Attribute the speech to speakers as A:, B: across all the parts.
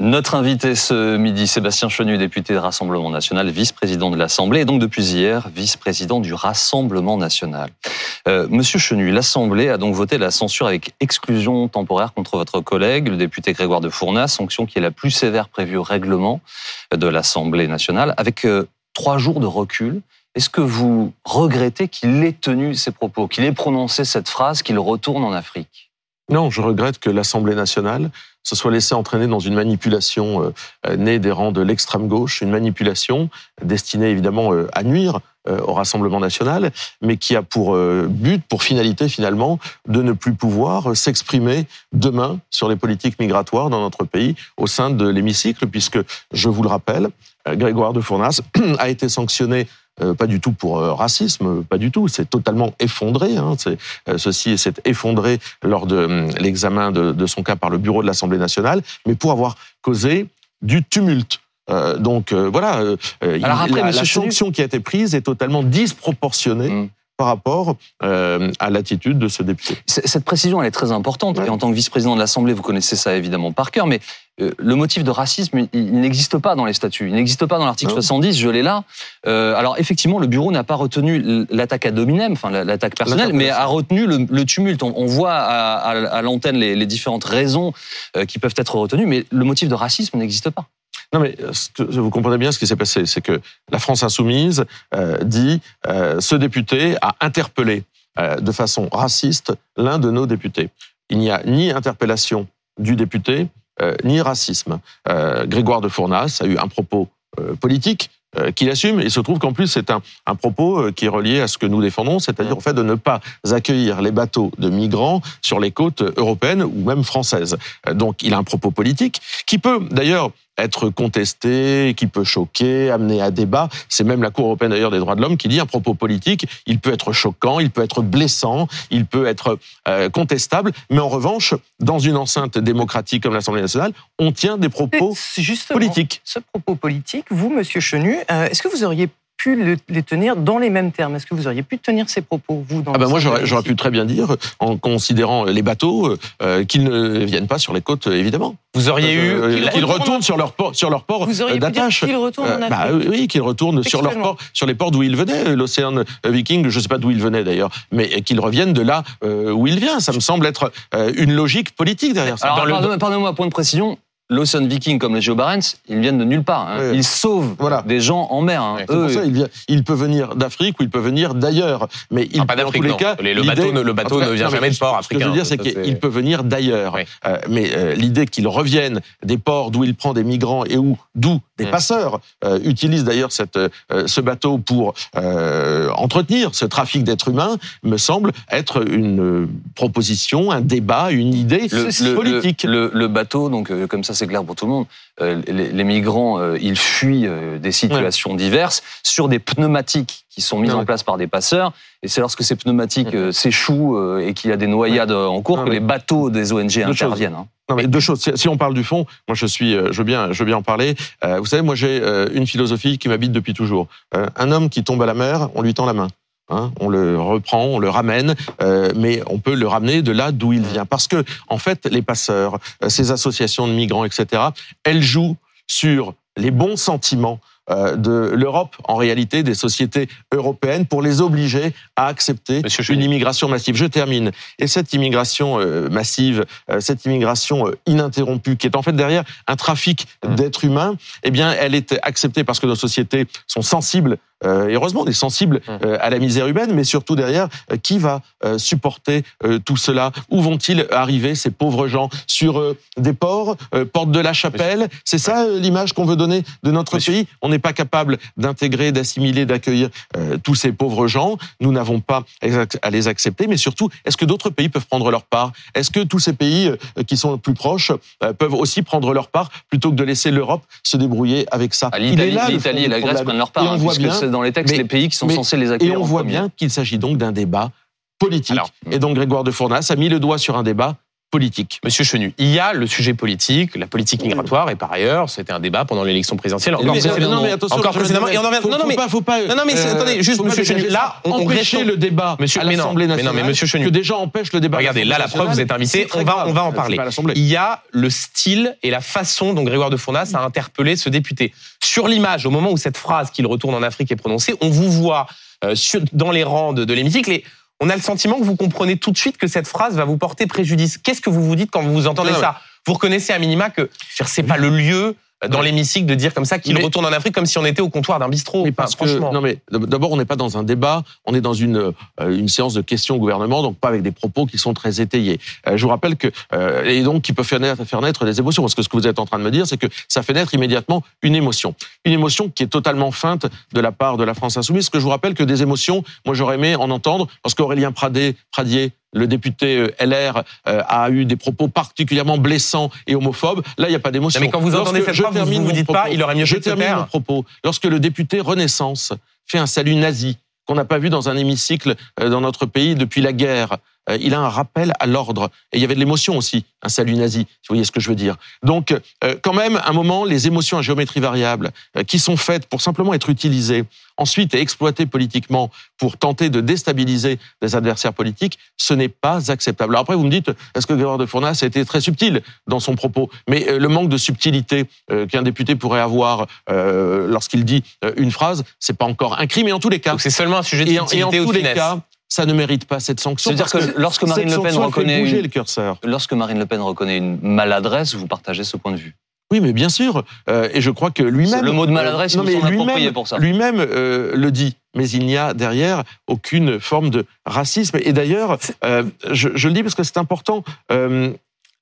A: Notre invité ce midi, Sébastien Chenu, député de Rassemblement National, vice-président de l'Assemblée et donc depuis hier, vice-président du Rassemblement National. Euh, Monsieur Chenu, l'Assemblée a donc voté la censure avec exclusion temporaire contre votre collègue, le député Grégoire de Fournas, sanction qui est la plus sévère prévue au règlement de l'Assemblée nationale, avec euh, trois jours de recul. Est-ce que vous regrettez qu'il ait tenu ces propos, qu'il ait prononcé cette phrase, qu'il retourne en Afrique?
B: Non, je regrette que l'Assemblée nationale se soit laissé entraîner dans une manipulation euh, euh, née des rangs de l'extrême gauche, une manipulation destinée évidemment euh, à nuire au Rassemblement national, mais qui a pour but, pour finalité finalement, de ne plus pouvoir s'exprimer demain sur les politiques migratoires dans notre pays au sein de l'hémicycle, puisque, je vous le rappelle, Grégoire de Fournas a été sanctionné euh, pas du tout pour euh, racisme, pas du tout. C'est totalement effondré. Hein. Euh, ceci s'est effondré lors de hum, l'examen de, son cas par le bureau de l'Assemblée nationale, mais pour avoir causé du tumulte. donc voilà, la, sanction qui a été prise est totalement disproportionnée. Hum par rapport euh, à l'attitude de ce député.
A: Cette précision, elle est très importante. Et en tant que vice-président de l'Assemblée, vous connaissez ça évidemment par cœur. Mais euh, le motif de racisme, il, n'existe pas dans les statuts. Il n'existe pas dans l'article 70. Je l'ai là. Euh, alors effectivement, le bureau n'a pas retenu l'attaque à dominem, enfin l'attaque personnelle, mais a retenu le, tumulte. On, voit à, l'antenne les, les, différentes raisons qui peuvent être retenues, mais le motif de racisme n'existe pas.
B: Non, mais que, vous comprenez bien ce qui s'est passé, c'est que la France insoumise euh, dit euh, ce député a interpellé euh, de façon raciste l'un de nos députés. Il n'y a ni interpellation du député, ni racisme. Grégoire de Fournas a eu un propos politique qu'il assume. Il se trouve qu'en plus, c'est un, un, propos qui est relié à ce que nous défendons, c'est-à-dire au fait de ne pas accueillir les bateaux de migrants sur les côtes européennes ou même françaises. Donc, il a un propos politique qui peut, d'ailleurs, être contesté, qui peut choquer, amener à débat. C'est même la Cour européenne d'ailleurs des droits de l'homme qui dit un propos politique, il peut être choquant, il peut être blessant, il peut être euh, contestable, mais en revanche, dans une enceinte démocratique comme l'Assemblée nationale, on tient des propos politiques.
C: Ce propos politique, vous, Monsieur Chenu, euh, est-ce que vous auriez pu les tenir dans les mêmes termes Est-ce que vous auriez pu tenir ces propos, vous dans
B: ah ben Moi, j'aurais pu très bien dire, en considérant les bateaux, euh, qu'ils ne viennent pas sur les côtes, évidemment.
A: Vous auriez eu
B: euh, qu'ils retournent sur leur port, sur leur port d'attache.
C: Qu'ils retournent en euh, bah
B: Afrique. oui, qu'ils retournent sur leur port, sur les ports d'où ils venaient, l'océan Viking. Je ne sais pas d'où ils venaient d'ailleurs, mais qu'ils reviennent de là où il vient. Ça me semble être une logique politique derrière ça.
A: Alors, pardonnez-moi, point de précision l'Ocean Viking comme les Geo Barents, ils viennent de nulle part. Hein. Ils sauvent des gens en mer. Hein.
B: pour ça, il, peut venir d'Afrique ou il peut venir d'ailleurs. Mais il,
A: ah, pas d'Afrique, le bateau, ne, le bateau ne vient jamais de port africain.
B: Ce que je veux dire, c'est qu'il peut venir d'ailleurs. Euh, mais euh, l'idée qu'il revienne des ports d'où il prend des migrants et où, d'où des mm. passeurs euh, utilisent d'ailleurs cette, ce bateau pour entretenir ce trafic d'êtres humains, me semble être une proposition, un débat, une idée politique.
A: Le, le, bateau, donc comme ça c'est clair pour tout le monde. Euh, les, migrants, euh, ils fuient euh, des situations diverses sur des pneumatiques qui sont mises en place par des passeurs. Et c'est lorsque ces pneumatiques s'échouent et qu'il y a des noyades en cours que les bateaux des ONG interviennent. Hein.
B: Non, mais deux choses. Si on parle du fond, moi je suis, je veux bien, je veux bien en parler. vous savez, moi j'ai une philosophie qui m'habite depuis toujours. un homme qui tombe à la mer, on lui tend la main. Hein, on le reprend, on le ramène, euh, mais on peut le ramener de là d'où il vient. Parce que, en fait, les passeurs, euh, ces associations de migrants, etc., elles jouent sur les bons sentiments euh, de l'Europe, en réalité des sociétés européennes, pour les obliger à accepter une immigration massive. Je termine. Et cette immigration euh, massive, euh, cette immigration ininterrompue, qui est en fait derrière un trafic mmh. d'êtres humains, eh bien, elle est acceptée parce que nos sociétés sont sensibles et heureusement, on est sensible mmh. à la misère humaine, mais surtout derrière, qui va supporter tout cela? Où vont-ils arriver, ces pauvres gens? Sur des ports, porte de la chapelle? C'est ça l'image qu'on veut donner de notre pays? On pas capable d'intégrer, d'assimiler, d'accueillir euh, tous ces pauvres gens. Nous n'avons pas à les accepter. Mais surtout, est-ce que d'autres pays peuvent prendre leur part? Est-ce que tous ces pays euh, qui sont plus proches euh, peuvent aussi prendre leur part plutôt que de laisser l'Europe se débrouiller avec ça?
A: Ah, L'Italie et la Grèce prennent leur part, hein, puisque c'est dans les textes les pays qui sont censés les accueillir.
B: Et on voit bien qu'il s'agit donc d'un débat politique. et donc Grégoire de Fournas a mis le doigt sur un débat politique.
D: Monsieur Chenu, il y a le sujet politique, la politique migratoire, et par ailleurs, c'était un débat pendant l'élection présidentielle. Encore
B: Mais-
D: précédemment.
B: non, mais attention,
D: encore
B: je-
D: précédemment. Et on en revient- non, non, mais
B: pas, faut pas,
D: non, non, mais
B: euh,
D: attendez, juste, monsieur Chenu, là, on-
B: empêcher le débat
D: Monsieur-
B: à l'Assemblée
D: mais non, mais
B: nationale.
D: monsieur Chenu.
B: que déjà empêche le débat.
D: Regardez, là, la preuve, vous êtes
B: nationale,
D: invité, on va,
B: grave.
D: on va en parler. Il y a le style et la façon dont Grégoire de Fournas a interpellé ce député. Sur l'image, au moment où cette phrase qu'il retourne en Afrique est prononcée, on vous voit euh, dans les rangs de, de l'hémicycle et on a le sentiment que vous comprenez tout de suite que cette phrase va vous porter préjudice. Qu'est-ce que vous vous dites quand vous entendez
B: Non,
D: ça Vous reconnaissez à minima que c'est pas le lieu dans l'hémicycle de dire comme ça qu'il retourne en Afrique comme si on était au comptoir d'un bistrot.
B: Mais
D: Enfin,
B: parce que,
D: franchement.
B: non mais d'abord on n'est pas dans un débat, on est dans une euh, une séance de questions au gouvernement, donc pas avec des propos qui sont très étayés. Euh, je vous rappelle que euh, et donc qui peut faire naître, faire naître des émotions, parce que ce que vous êtes en train de me dire, c'est que ça fait naître immédiatement une émotion, une émotion qui est totalement feinte de la part de la France insoumise. Parce que je vous rappelle que des émotions, moi j'aurais aimé en entendre, parce qu'Aurélien Pradier le député euh, LR euh, a eu des propos particulièrement blessants et homophobes. Là, il n'y a pas d'émotion.
D: Mais quand vous entendez
B: Lorsque
D: cette phrase, vous
B: termine
D: vous dites pas, il aurait mieux
B: je
D: fait de se
B: termine mon propos. Lorsque le député Renaissance fait un salut nazi qu'on n'a pas vu dans un hémicycle euh, dans notre pays depuis la guerre, il a un rappel à l'ordre. Et il y avait de l'émotion aussi, un salut nazi, si vous voyez ce que je veux dire. Donc, euh, quand même, un moment, les émotions à géométrie variable, euh, qui sont faites pour simplement être utilisées, ensuite et exploitées politiquement pour tenter de déstabiliser des adversaires politiques, ce n'est pas acceptable. Alors après, vous me dites, est-ce que Grégoire de Fournas a été très subtil dans son propos? Mais euh, le manque de subtilité euh, qu'un député pourrait avoir euh, lorsqu'il dit euh, une phrase, c'est pas encore un crime. Et en tous les cas,
D: c'est seulement un sujet de
B: et en, et en
D: subtilité ou
B: tous
D: de
B: les
D: finesse.
B: cas, ça ne mérite pas cette sanction.
A: C'est-à-dire que lorsque Marine Le Pen reconnaît une-
B: le curseur.
A: Lorsque Marine Le Pen reconnaît une maladresse, vous partagez ce point de vue.
B: Oui, mais bien sûr. Euh, et je crois que lui-même.
A: Le mot de maladresse,
B: euh,
A: il me semble approprié pour ça.
B: Lui-même euh, le dit. Mais il n'y a derrière aucune forme de racisme. Et d'ailleurs, euh, je, je le dis parce que c'est important.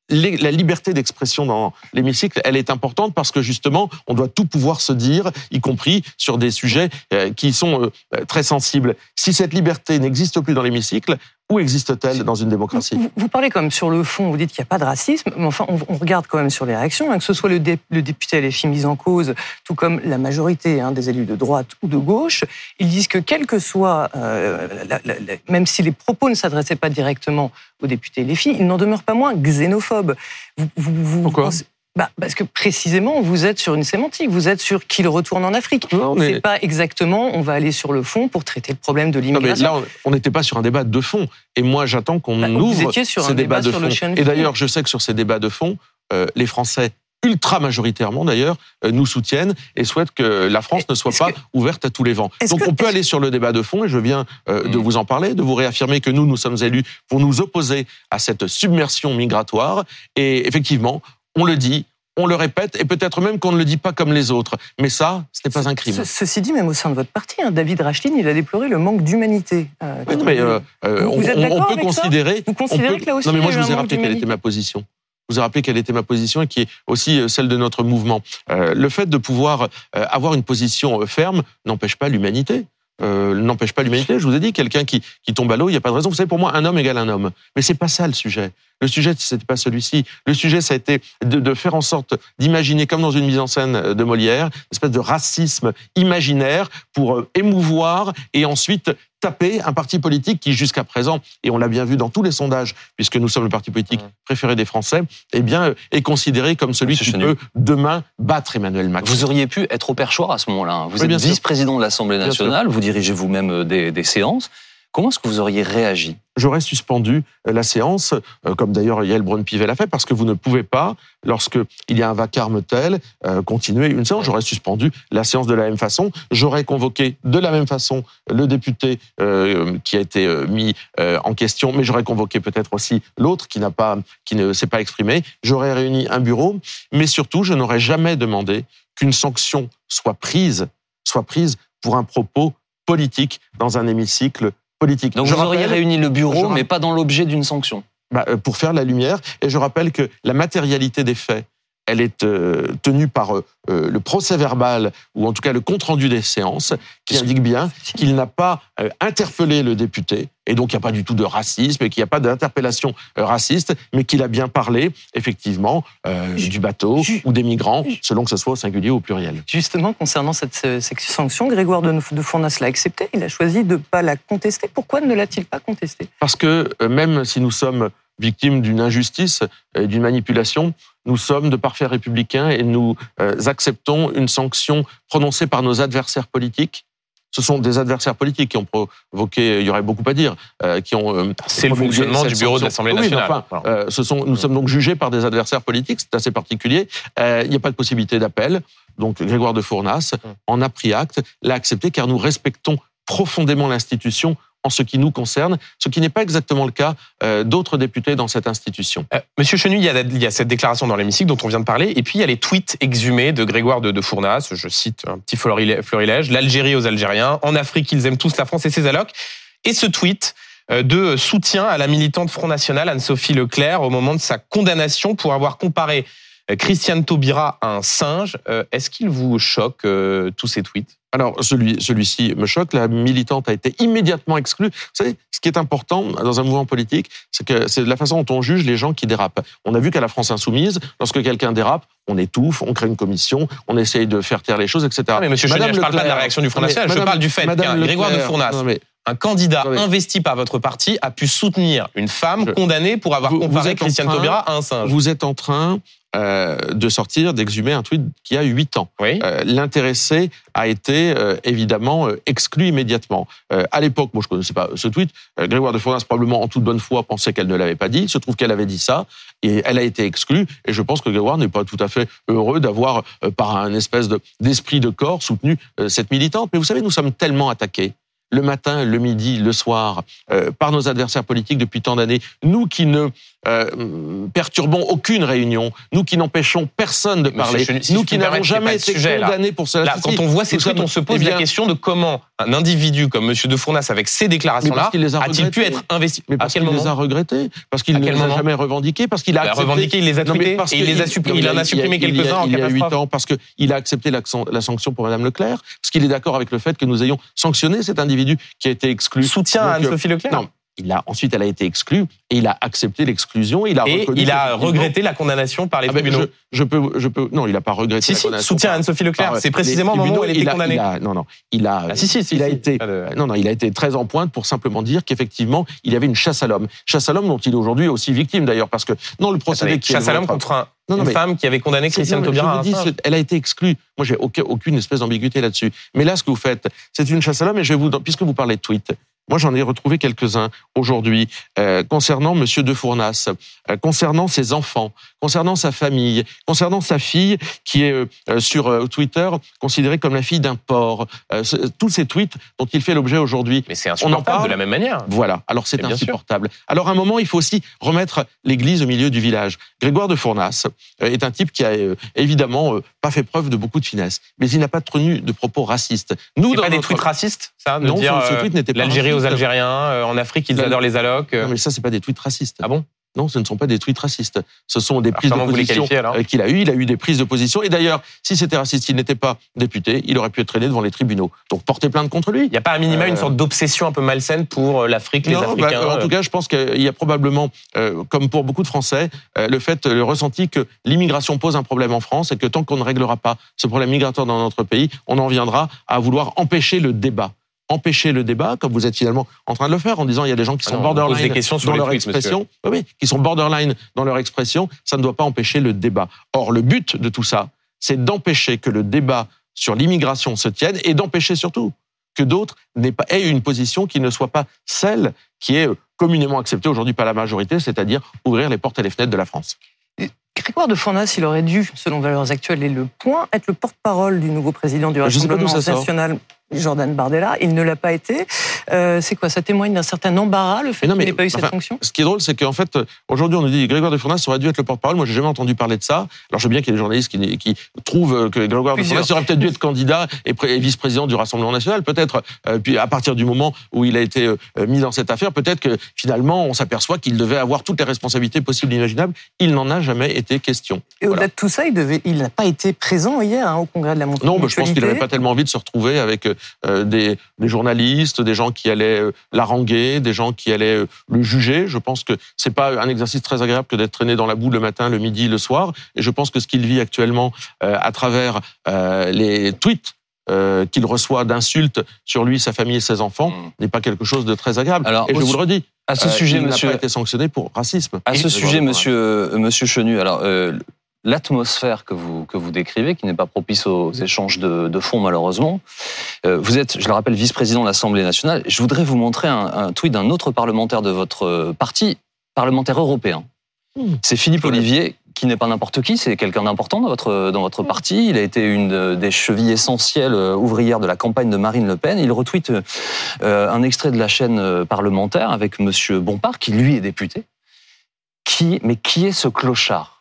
B: La liberté d'expression dans l'hémicycle, elle est importante parce que justement, on doit tout pouvoir se dire, y compris sur des sujets euh, qui sont euh, très sensibles. Si cette liberté n'existe plus dans l'hémicycle, où existe-t-elle dans une démocratie
C: Vous, vous parlez quand même sur le fond, vous dites qu'il n'y a pas de racisme, mais enfin, on, on regarde quand même sur les réactions, hein, que ce soit le, dé- le député LFI mis en cause, tout comme la majorité hein, des élus de droite ou de gauche, ils disent que quel que soit, euh, la- la- la- même si les propos ne s'adressaient pas directement aux députés LFI, ils n'en demeurent pas moins xénophobes. Vous, vous- vous
B: Pourquoi?
C: pensez- bah, parce que précisément, vous êtes sur une sémantique, vous êtes sur qu'il retourne en Afrique.
B: Non, mais-
C: C'est pas exactement, on va aller sur le fond pour traiter le problème de
B: Non, mais
C: l'immigration.
B: là, on- n'était pas sur un débat de fond. Et moi, j'attends qu'on
C: Bah, vous
B: ouvre
C: étiez sur
B: ces
C: un débat
B: de
C: sur
B: fond.
C: le
B: Et d'ailleurs, je sais que sur ces débats de fond, euh, les Français ultra majoritairement d'ailleurs euh, nous soutiennent et souhaitent que la France ne soit pas
C: que-
B: ouverte à tous les vents. Donc
C: que-
B: on peut aller sur le débat de fond et je viens euh, de
A: Mm.
B: vous en parler, de vous réaffirmer que nous nous sommes élus pour nous opposer à cette submersion migratoire et effectivement, on le dit, on le répète et peut-être même qu'on ne le dit pas comme les autres, mais ça, ce n'est pas un crime.
C: Ce- ceci dit, même au sein de votre parti, hein, David Rachlin, il a déploré le manque d'humanité. euh,
B: Oui, mais euh, euh,
C: Vous-
B: on,
C: vous êtes
B: on- peut
C: avec ça
B: considérer.
C: Vous considérez
B: on peut-
C: que là aussi,
B: Non, mais moi, je vous ai rappelé quelle était ma position. Je vous ai rappelé quelle était ma position et qui est aussi euh, celle de notre mouvement. Euh, le fait de pouvoir avoir une position ferme n'empêche pas l'humanité. Euh, n'empêche pas l'humanité. Je vous ai dit, quelqu'un qui, qui tombe à l'eau, il n'y a pas de raison. Vous savez, pour moi, un homme égale un homme. Mais c'est pas ça le sujet. Le sujet, c'était pas celui-ci. Le sujet, ça a été de, de faire en sorte d'imaginer, comme dans une mise en scène de Molière, une espèce de racisme imaginaire pour euh, émouvoir et ensuite taper un parti politique qui, jusqu'à présent, et on l'a bien vu dans tous les sondages, puisque nous sommes le parti politique
D: Mmh.
B: préféré des Français, eh bien, est considéré comme celui
A: Monsieur
B: qui
A: Chenu.
B: peut demain battre Emmanuel Macron.
A: Vous auriez pu être au perchoir à ce moment-là. hein. Vous
B: Oui,
A: êtes vice-président de l'Assemblée nationale, vous dirigez vous-même des, des séances. Comment est-ce que vous auriez réagi
B: j'aurais suspendu euh, la séance, euh, comme d'ailleurs Yael Braun-Pivet l'a fait, parce que vous ne pouvez pas, lorsque il y a un vacarme tel, euh, continuer une séance. J'aurais suspendu la séance de la même façon. J'aurais convoqué de la même façon le député qui a été mis en question, mais j'aurais convoqué peut-être aussi l'autre qui n'a pas, qui ne s'est pas exprimé. J'aurais réuni un bureau, mais surtout, je n'aurais jamais demandé qu'une sanction soit prise, soit prise pour un propos politique dans un hémicycle politique.
A: Donc
B: Je
A: vous auriez réuni le bureau,
B: rappelle-
A: mais pas dans l'objet d'une sanction.
B: bah, euh, pour faire la lumière. Et je rappelle que la matérialité des faits, elle est euh, tenue par euh, euh, le procès verbal, ou en tout cas le compte-rendu des séances, qui indique bien qu'il n'a pas euh, interpellé le député, et donc il n'y a pas du tout de racisme, et qu'il n'y a pas d'interpellation raciste, mais qu'il a bien parlé, effectivement, euh, du bateau ou des migrants, selon que ce soit au singulier ou au pluriel.
C: Justement, concernant cette, cette sanction, Grégoire de, de Fournas l'a acceptée. Il a choisi de ne pas la contester. Pourquoi ne l'a-t-il pas contestée?
B: Parce que même si nous sommes victimes d'une injustice et d'une manipulation. Nous sommes de parfaits républicains et nous euh, acceptons une sanction prononcée par nos adversaires politiques ce sont des adversaires politiques qui ont provoqué, il y aurait beaucoup à dire, euh, qui ont.
D: Euh, c'est le fonctionnement du bureau de l'Assemblée nationale.
B: Oui, enfin, euh, ce sont, nous mm. sommes donc jugés par des adversaires politiques, c'est assez particulier. Euh, il n'y a pas de possibilité d'appel. Donc Grégoire de Fournas mm. en a pris acte, l'a accepté, car nous respectons profondément l'institution en ce qui nous concerne, ce qui n'est pas exactement le cas euh, d'autres députés dans cette institution.
D: Euh, Monsieur Chenu, il y, a, cette déclaration dans l'hémicycle dont on vient de parler, et puis il y a les tweets exhumés de Grégoire de, de Fournas, je cite un petit florilège, l'Algérie aux Algériens, en Afrique ils aiment tous la France et ses allocs, et ce tweet euh, de soutien à la militante Front National Anne-Sophie Leclerc au moment de sa condamnation pour avoir comparé Christiane Taubira à un singe. Est-ce qu'il vous choque tous ces tweets?
B: Alors, celui, celui-ci me choque. La militante a été immédiatement exclue. Vous savez, ce qui est important dans un mouvement politique, c'est que c'est la façon dont on juge les gens qui dérapent. On a vu qu'à la France insoumise, lorsque quelqu'un dérape, on étouffe, on crée une commission, on essaye de faire taire les choses, etc.
D: mais monsieur Madame je ne parle pas de la réaction du Front National, je parle du fait qu'un Grégoire de Fournas, un candidat investi par votre parti, a pu soutenir une femme condamnée pour avoir comparé Christiane Taubira à un singe.
B: Vous êtes en train euh, de sortir, d'exhumer un tweet qui a 8 ans. Euh, l'intéressé a été euh, évidemment exclu immédiatement. à l'époque, moi je ne connaissais pas ce tweet, Grégoire de Fournas probablement en toute bonne foi pensait qu'elle ne l'avait pas dit. Il se trouve qu'elle avait dit ça et elle a été exclue. Et je pense que Grégoire n'est pas tout à fait heureux d'avoir, par un espèce d'esprit de corps, soutenu cette militante. Mais vous savez, nous sommes tellement attaqués le matin, le midi, le soir, euh, par nos adversaires politiques depuis tant d'années, nous qui ne euh, perturbons aucune réunion, nous qui n'empêchons personne de parler, nous qui n'avons jamais été condamnés pour cela.
D: quand on voit ces tweets, on se pose eh la question de comment un individu comme M. De Fournas, avec ces déclarations-là, a-t-il pu être investi
B: Mais parce qu'il les a regrettés, parce qu'il ne les a jamais revendiqués, parce qu'il a,
D: revendiqué, il les a tweetés, et il les a supprimés, il en a supprimé quelques-uns
B: en Il y a huit ans, parce qu'il a accepté la sanction pour Mme Leclerc, parce qu'il est d'accord avec le fait que nous ayons sanctionné cet individu qui a été exclu.
D: Soutien à Anne-Sophie Leclerc
B: Non, il a, ensuite, elle a été exclue et il a accepté l'exclusion.
D: Il a et il a regretté la condamnation par les ah ben, tribunaux.
B: Je, peux, je peux, non, il n'a pas regretté
D: si,
B: la condamnation.
D: Soutien Anne-Sophie Leclerc. C'est précisément le moment où elle était condamnée.
B: non, non, il a, ah, si, si, il a été, non, non, il a été très en pointe pour simplement dire qu'effectivement, il y avait une chasse à l'homme. Chasse à l'homme dont il est aujourd'hui aussi victime d'ailleurs, parce que non, le procédé
D: qui chasse à l'homme contre un, une femme qui avait condamné Christiane Taubira.
B: Elle a été exclue. Moi, j'ai aucune espèce d'ambiguïté là-dessus. Mais là, ce que vous faites, c'est une chasse à l'homme. Et je vais vous, puisque vous parlez de tweet, moi, j'en ai retrouvé quelques-uns aujourd'hui euh, concernant Monsieur de Fournas, euh, concernant ses enfants, concernant sa famille, concernant sa fille qui est euh, sur Twitter considérée comme la fille d'un porc. tous ces tweets dont il fait l'objet aujourd'hui.
D: Mais c'est insupportable de la même manière.
B: Voilà. Alors c'est insupportable. Alors à un moment, il faut aussi remettre l'Église au milieu du village. Grégoire de Fournas est un type qui a évidemment pas fait preuve de beaucoup de finesse, mais il n'a pas tenu de propos racistes.
D: Nous, dans pas des tweets racistes, ça, de
B: non, dire, ce tweet n'était pas
D: aux Algériens. Euh, en Afrique, ils adorent les allocs.
B: Non, mais ça, c'est pas des tweets racistes.
D: Ah bon?
B: Non, ce ne sont pas des tweets racistes. Ce sont des prises de position euh, qu'il a eu. Il a eu des prises de position. Et d'ailleurs, si c'était raciste, il n'était pas député, il aurait pu être traîné devant les tribunaux. Donc porter plainte contre lui.
D: Il n'y a pas un minima une euh, sorte d'obsession un peu malsaine pour l'Afrique, les bah, Africains.
B: en tout cas, je pense qu'il y a probablement, comme pour beaucoup de Français, le fait, le ressenti que l'immigration pose un problème en France et que tant qu'on ne réglera pas ce problème migratoire dans notre pays, on en viendra à vouloir empêcher le débat empêcher le débat, comme vous êtes finalement en train de le faire, en disant il y a des gens qui ah sont borderline dans leur expression. Oui, qui sont borderline dans leur expression. Ça ne doit pas empêcher le débat. Or, le but de tout ça, c'est d'empêcher que le débat sur l'immigration se tienne et d'empêcher surtout que d'autres n'aient pas aient une position qui ne soit pas celle qui est communément acceptée aujourd'hui par la majorité, c'est-à-dire ouvrir les portes et les fenêtres de la France.
C: Grégoire de Fournas, il aurait dû, selon Valeurs Actuelles et Le Point, être le porte-parole du nouveau président du Rassemblement national Jordan Bardella. Il ne l'a pas été. Euh, c'est quoi? Ça témoigne d'un certain embarras, le fait qu'il n'ait pas eu cette fonction?
B: Ce qui est drôle, c'est qu'en fait, aujourd'hui, on nous dit Grégoire de Fournas aurait dû être le porte-parole. Moi, j'ai jamais entendu parler de ça. Alors, je sais bien qu'il y a des journalistes qui, qui trouvent que Grégoire de Fournas aurait peut-être dû être candidat et, vice-président du Rassemblement national. Peut-être, euh, puis à partir du moment où il a été euh, mis dans cette affaire, peut-être que finalement, on s'aperçoit qu'il devait avoir toutes les responsabilités possibles et imaginables. Il n'en a jamais été question.
C: Et au-delà de tout ça, il n'a pas été présent hier hein, au congrès de la montée.
B: Non, mais je pense qu'il n'avait pas tellement envie de se retrouver avec euh, des, journalistes, des gens qui allaient euh, l'haranguer, des gens qui allaient euh, le juger. Je pense que c'est pas un exercice très agréable que d'être traîné dans la boue le matin, le midi, le soir. Et je pense que ce qu'il vit actuellement à travers les tweets qu'il reçoit d'insultes sur lui, sa famille et ses enfants mmh. n'est pas quelque chose de très agréable. Alors, et je vous le redis,
A: À ce
B: euh,
A: sujet,
B: il
A: monsieur.
B: n'a pas été sanctionné pour racisme.
A: À ce
B: Et-
A: sujet, monsieur, monsieur Chenu, alors euh, l'atmosphère que vous, que vous décrivez, qui n'est pas propice aux échanges de, de fonds malheureusement, euh, vous êtes, je le rappelle, vice-président de l'Assemblée nationale. Je voudrais vous montrer un, un tweet d'un autre parlementaire de votre euh, parti, parlementaire européen.
B: Hmm.
A: C'est Philippe. Olivier, qui n'est pas n'importe qui, c'est quelqu'un d'important dans votre, dans votre parti. Il a été une euh, des chevilles essentielles ouvrières de la campagne de Marine Le Pen. Il retweet un extrait de la chaîne parlementaire avec Monsieur Bompard, qui lui est député. Qui, mais qui est ce clochard?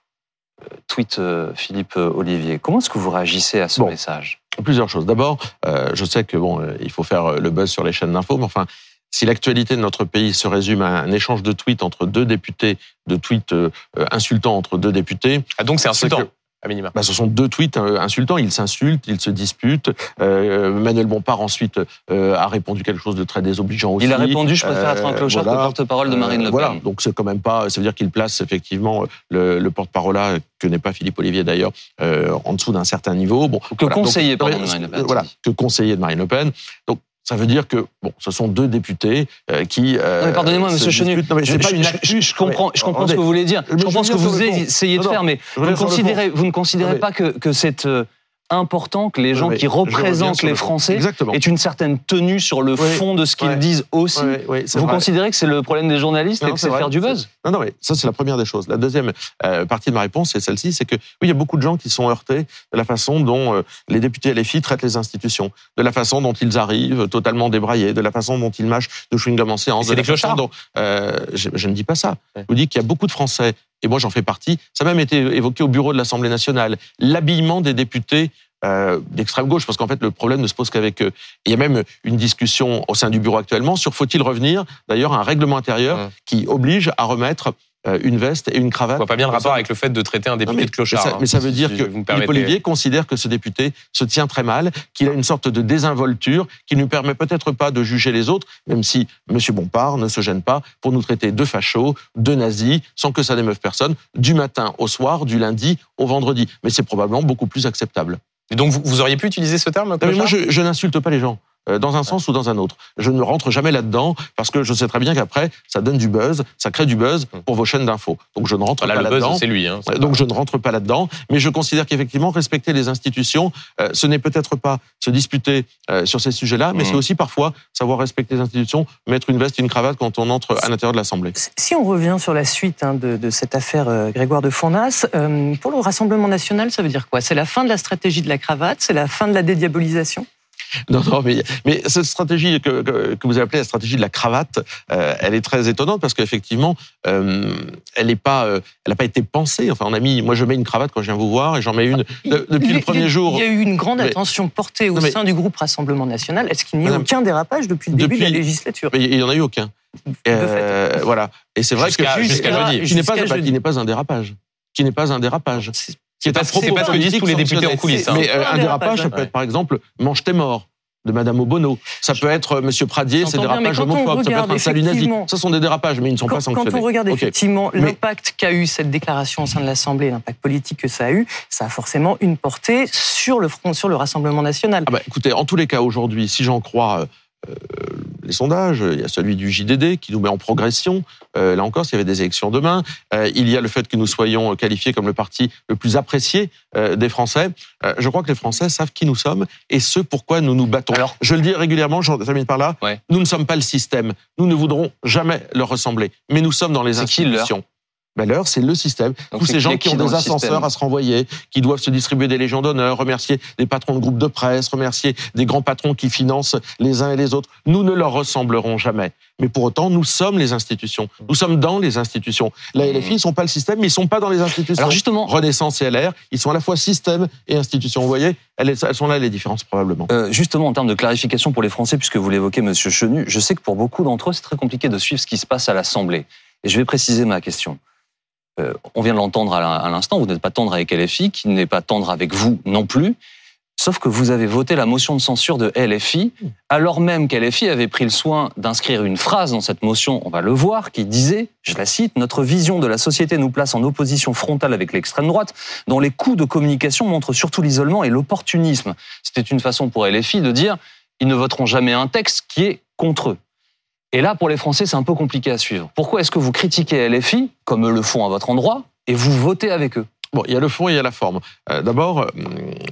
A: Tweet euh, Philippe euh, Olivier. Comment est-ce que vous réagissez à ce
B: Bon.
A: message?
B: Plusieurs choses. D'abord, euh, je sais que bon, il faut faire le buzz sur les chaînes d'infos, mais enfin, si l'actualité de notre pays se résume à un échange de tweets entre deux députés, de tweets euh, insultants entre deux députés,
D: Ah, donc c'est insultant,
B: que-
D: à minima.
B: bah, ce sont deux tweets euh, insultants. Ils s'insultent, ils se disputent. Euh, Manuel Bompard ensuite euh, a répondu quelque chose de très désobligeant aussi.
A: Il a répondu Je préfère être un clochard
B: voilà.
A: que porte-parole de Marine Le Pen.
B: Voilà, donc c'est quand même pas. Ça veut dire qu'il place effectivement le, le porte-parole là, que n'est pas Philippe Olivier d'ailleurs, en dessous d'un certain niveau. Bon,
A: Que
B: voilà.
A: conseiller,
B: Donc,
A: pardon, de Marine Le Pen,
B: Voilà, que conseiller de Marine Le Pen. Donc ça veut dire que bon, ce sont deux députés euh, qui. euh,
A: Non, mais pardonnez-moi, Monsieur Chenu.
B: Non, mais
A: Je,
B: c'est pas
A: je-
B: une
A: je- comprends, je comprends
B: Attendez.
A: ce que vous voulez dire. Je comprends ce que vous essayez de
B: Non,
A: faire, mais vous ne considérez, vous ne considérez
B: Non, mais-
A: pas que, que c'est euh, important que les gens qui représentent les. Français aient une certaine tenue sur le fond de ce qu'ils
B: ouais.
A: disent aussi
B: Ouais, ouais, c'est
A: Vous
B: vrai.
A: considérez que c'est le problème des journalistes
B: Non,
A: et que
B: c'est
A: faire du buzz?
B: Non, non, mais ça, c'est la première des choses. La deuxième euh, partie de ma réponse, c'est celle-ci, c'est que oui, il y a beaucoup de gens qui sont heurtés de la façon dont euh, les députés LFI traitent les institutions, de la façon dont ils arrivent totalement débraillés, de la façon dont ils mâchent de chewing-gum en séance.
D: C'est des clochards.
B: dont, euh, je, je ne dis pas ça.
D: Ouais.
B: Je vous dis qu'il y a beaucoup de Français, et moi j'en fais partie, ça a même été évoqué au bureau de l'Assemblée nationale, l'habillement des députés euh, d'extrême gauche, parce qu'en fait le problème ne se pose qu'avec eux. Il y a même une discussion au sein du bureau actuellement sur faut-il revenir d'ailleurs à un règlement intérieur qui oblige à remettre une veste et une
D: Je
B: cravate.
D: vois pas bien le rapport avec le fait de traiter un député
B: Non, mais,
D: de clochard.
B: mais ça,
D: hein,
B: mais ça veut dire que Philippe. Olivier considère que ce député se tient très mal, qu'il a une sorte de désinvolture qui ne lui permet peut-être pas de juger les autres, même si M. Bompard ne se gêne pas pour nous traiter de fachos, de nazis, sans que ça n'émeuve personne, du matin au soir, du lundi au vendredi. Mais c'est probablement beaucoup plus acceptable.
D: Et donc vous, vous auriez pu utiliser ce terme
B: mais moi, je, je n'insulte pas les gens. Euh, Dans un sens ou dans un autre. Je ne rentre jamais là-dedans parce que je sais très bien qu'après, ça donne du buzz, ça crée du buzz pour vos chaînes d'infos. Donc je ne rentre
D: Voilà,
B: pas
D: le buzz,
B: là-dedans.
D: c'est lui. Hein,
B: Donc je ne rentre pas là-dedans, mais je considère qu'effectivement respecter les institutions, euh, ce n'est peut-être pas se disputer euh, sur ces sujets-là, mais
A: Mhm.
B: c'est aussi parfois savoir respecter les institutions, mettre une veste et une cravate quand on entre à l'intérieur de l'Assemblée.
C: Si on revient sur la suite hein, de, de cette affaire euh, Grégoire de Fournas, euh, pour le Rassemblement national, ça veut dire quoi? C'est la fin de la stratégie de la cravate? C'est la fin de la dédiabolisation?
B: Non, non, mais, mais cette stratégie que, que, que vous appelez la stratégie de la cravate, euh, elle est très étonnante parce qu'effectivement, euh, elle n'est pas, euh, elle n'a pas été pensée. Enfin, on a mis, moi, je mets une cravate quand je viens vous voir et j'en mets une de- depuis
C: Il-
B: le premier
C: il-
B: jour.
C: Il y a eu une grande
B: Mais-
C: attention portée au
B: mais-
C: sein du groupe Rassemblement national. Est-ce qu'il n'y a
B: Madame-
C: aucun dérapage depuis le début de la législature
B: Mais il n'y en a eu aucun. Euh, voilà. Et c'est vrai que
D: Jusqu'à- jusqu'à jeudi.
B: qui n'est pas,
C: Jusqu'à jeudi.
B: qui n'est pas un dérapage. Qui n'est pas un dérapage.
C: C'est-
B: Qui est
D: pas- c'est pas ce que disent tous les députés en coulisses, hein.
B: Mais euh, un dérapage, ça peut être par exemple mange tes morts de Madame Obono. Ça peut être euh, Monsieur Pradier, c'est dérapage homophobe. Ça peut être un salut nazi. Ça sont des dérapages, mais ils ne sont
C: Quand,
B: pas sanctionnés.
C: quand on regarde effectivement
B: Mais-
C: l'impact qu'a eu cette déclaration au sein de l'Assemblée, l'impact politique que ça a eu, ça a forcément une portée sur le front, sur le Rassemblement national.
B: Ah bah, écoutez, en tous les cas, aujourd'hui, si j'en crois euh, les sondages, il y a celui du JDD qui nous met en progression. Euh, là encore, s'il y avait des élections demain, euh, il y a le fait que nous soyons qualifiés comme le parti le plus apprécié euh, des Français. Euh, je crois que les Français savent qui nous sommes et ce pourquoi nous nous battons.
A: Alors-
B: je le dis régulièrement, je termine par là.
A: Ouais.
B: Nous ne sommes pas le système. Nous ne voudrons jamais leur ressembler, mais nous sommes dans les institutions. Ben, leur, c'est le système.
A: Donc,
B: Tous ces gens
A: qui
B: ont des ascenseurs
A: système
B: à se renvoyer, qui doivent se distribuer des légions d'honneur, remercier des patrons de groupes de presse, remercier des grands patrons qui financent les uns et les autres. Nous ne leur ressemblerons jamais. Mais pour autant, nous sommes les institutions. Nous sommes dans les institutions. La LFI, ils sont pas le système, mais ils sont pas dans les institutions.
A: Alors justement,
B: Renaissance et LR, ils sont à la fois système et institution. Vous voyez, elles, elles sont là les différences probablement.
A: Euh, justement, en termes de clarification pour les Français, puisque vous l'évoquez, Monsieur Chenu, je sais que pour beaucoup d'entre eux, c'est très compliqué de suivre ce qui se passe à l'Assemblée. Et je vais préciser ma question. Euh, on vient de l'entendre à l'in- à l'instant, vous n'êtes pas tendre avec LFI, qui n'est pas tendre avec vous non plus. Sauf que vous avez voté la motion de censure de LFI, alors même qu'LFI avait pris le soin d'inscrire une phrase dans cette motion, on va le voir, qui disait, je la cite, Notre vision de la société nous place en opposition frontale avec l'extrême droite, dont les coups de communication montrent surtout l'isolement et l'opportunisme. C'était une façon pour LFI de dire, ils ne voteront jamais un texte qui est contre eux. Et là, pour les Français, c'est un peu compliqué à suivre. Pourquoi est-ce que vous critiquez LFI, comme eux le font à votre endroit, et vous votez avec eux?
B: Bon, il y a le fond et il y a la forme. Euh, D'abord, euh,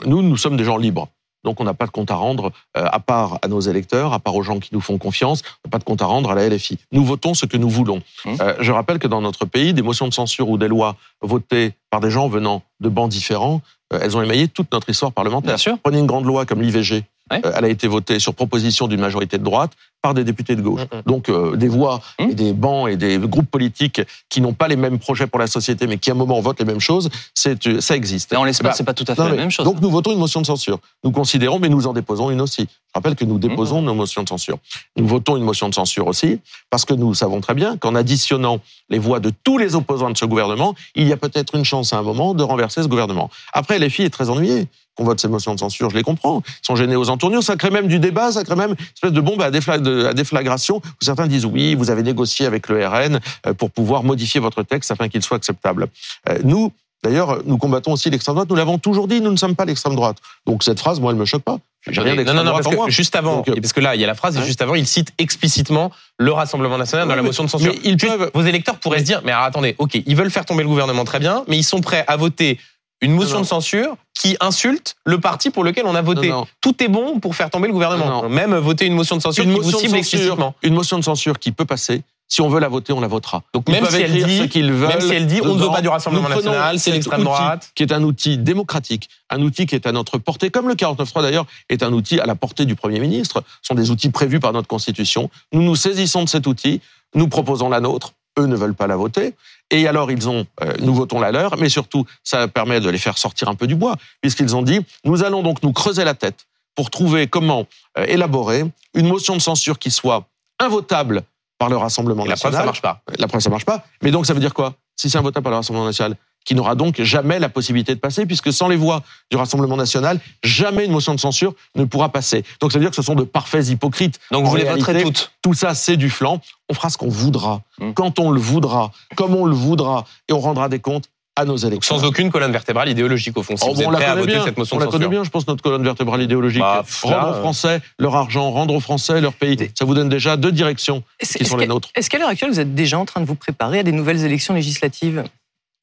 B: nous, nous sommes des gens libres. Donc, on n'a pas de compte à rendre, euh, à part à nos électeurs, à part aux gens qui nous font confiance, on n'a pas de compte à rendre à la LFI. Nous votons ce que nous voulons.
A: Mmh.
B: Euh, je rappelle que dans notre pays, des motions de censure ou des lois votées par des gens venant de bancs différents, euh, elles ont émaillé toute notre histoire parlementaire.
A: Bien sûr.
B: Prenez une grande loi comme l'IVG.
A: Ouais.
B: Euh, elle a été votée sur proposition d'une majorité de droite par des députés de gauche. Donc euh, des voix
A: Mhm.
B: et des bancs et des groupes politiques qui n'ont pas les mêmes projets pour la société, mais qui à un moment votent les mêmes choses, c'est euh, ça existe.
A: Et en l'espace,
B: Bah,
A: c'est pas tout à fait
B: non,
A: la
B: mais-
A: même chose.
B: Donc nous votons une motion de censure. Nous considérons, mais nous en déposons une aussi. Je rappelle que nous déposons
A: Mhm.
B: nos motions de censure. Nous votons une motion de censure aussi, parce que nous savons très bien qu'en additionnant les voix de tous les opposants de ce gouvernement, il y a peut-être une chance à un moment de renverser ce gouvernement. Après, les filles est très ennuyées qu'on vote ces motions de censure, je les comprends. Ils sont gênés aux entournures, ça crée même du débat, ça crée même une espèce de bombe à, déflagration, où certains disent oui, vous avez négocié avec le RN euh, pour pouvoir modifier votre texte afin qu'il soit acceptable. Euh, Nous, D'ailleurs, nous combattons aussi l'extrême droite. Nous l'avons toujours dit, nous ne sommes pas l'extrême droite. Donc cette phrase, moi, elle me choque pas. J'ai rien
D: non, non, non, parce que juste avant,
B: Donc, euh,
D: parce que là, il y a la phrase, et
B: ouais.
D: juste avant, il cite explicitement le Rassemblement national dans la motion de censure.
B: mais ils peuvent-
D: Vos électeurs pourraient se dire, mais alors, attendez, ok, ils veulent faire tomber le gouvernement très bien, mais ils sont prêts à voter une motion
B: Non,
D: de censure qui insulte le parti pour lequel on a voté.
B: Non, non.
D: Tout est bon pour faire tomber le gouvernement. Même voter une motion de censure
B: une
D: qui vous
B: motion, de
D: cible explicitement.
B: une motion de censure qui peut passer. Si on veut la voter, on la votera.
D: Donc même si elle dit-
B: ce veulent.
D: même si elle dit, on ne veut pas du Rassemblement national, c'est l'extrême droite.
B: Qui est un outil démocratique, un outil qui est à notre portée, comme le 49.3 d'ailleurs est un outil à la portée du Premier ministre. Ce sont des outils prévus par notre Constitution. Nous nous saisissons de cet outil, nous proposons la nôtre. Eux ne veulent pas la voter. Et alors, ils ont, euh, nous votons la leur, mais surtout, ça permet de les faire sortir un peu du bois, puisqu'ils ont dit, nous allons donc nous creuser la tête pour trouver comment euh, élaborer une motion de censure qui soit invotable par le Rassemblement
D: Et la preuve,
B: national.
D: ça marche pas.
B: La preuve, ça marche pas. Mais donc, ça veut dire quoi? Si c'est un votable par le Rassemblement national, qui n'aura donc jamais la possibilité de passer, puisque sans les voix du Rassemblement national, jamais une motion de censure ne pourra passer. Donc, ça veut dire que ce sont de parfaits hypocrites.
A: Donc
B: En
A: vous les
B: réalité,
A: voterez toutes.
B: Tout ça, c'est du flanc. On fera ce qu'on voudra,
A: Hmm.
B: quand on le voudra, comme on le voudra, et on rendra des comptes à nos électeurs.
D: sans aucune colonne vertébrale idéologique, au fond, si
B: Oh,
D: vous
B: bon,
D: êtes
B: on la
D: prêt à voter
B: bien.
D: cette motion
B: on
D: de
B: la connaît
D: censure.
B: bien, je pense, notre colonne vertébrale idéologique.
D: Bah,
B: rendre aux
D: euh,
B: Français leur argent, rendre aux Français leur pays. Ça vous donne déjà deux directions qui sont les nôtres.
C: est-ce qu'à l'heure actuelle, vous êtes déjà en train de vous préparer à des nouvelles élections législatives?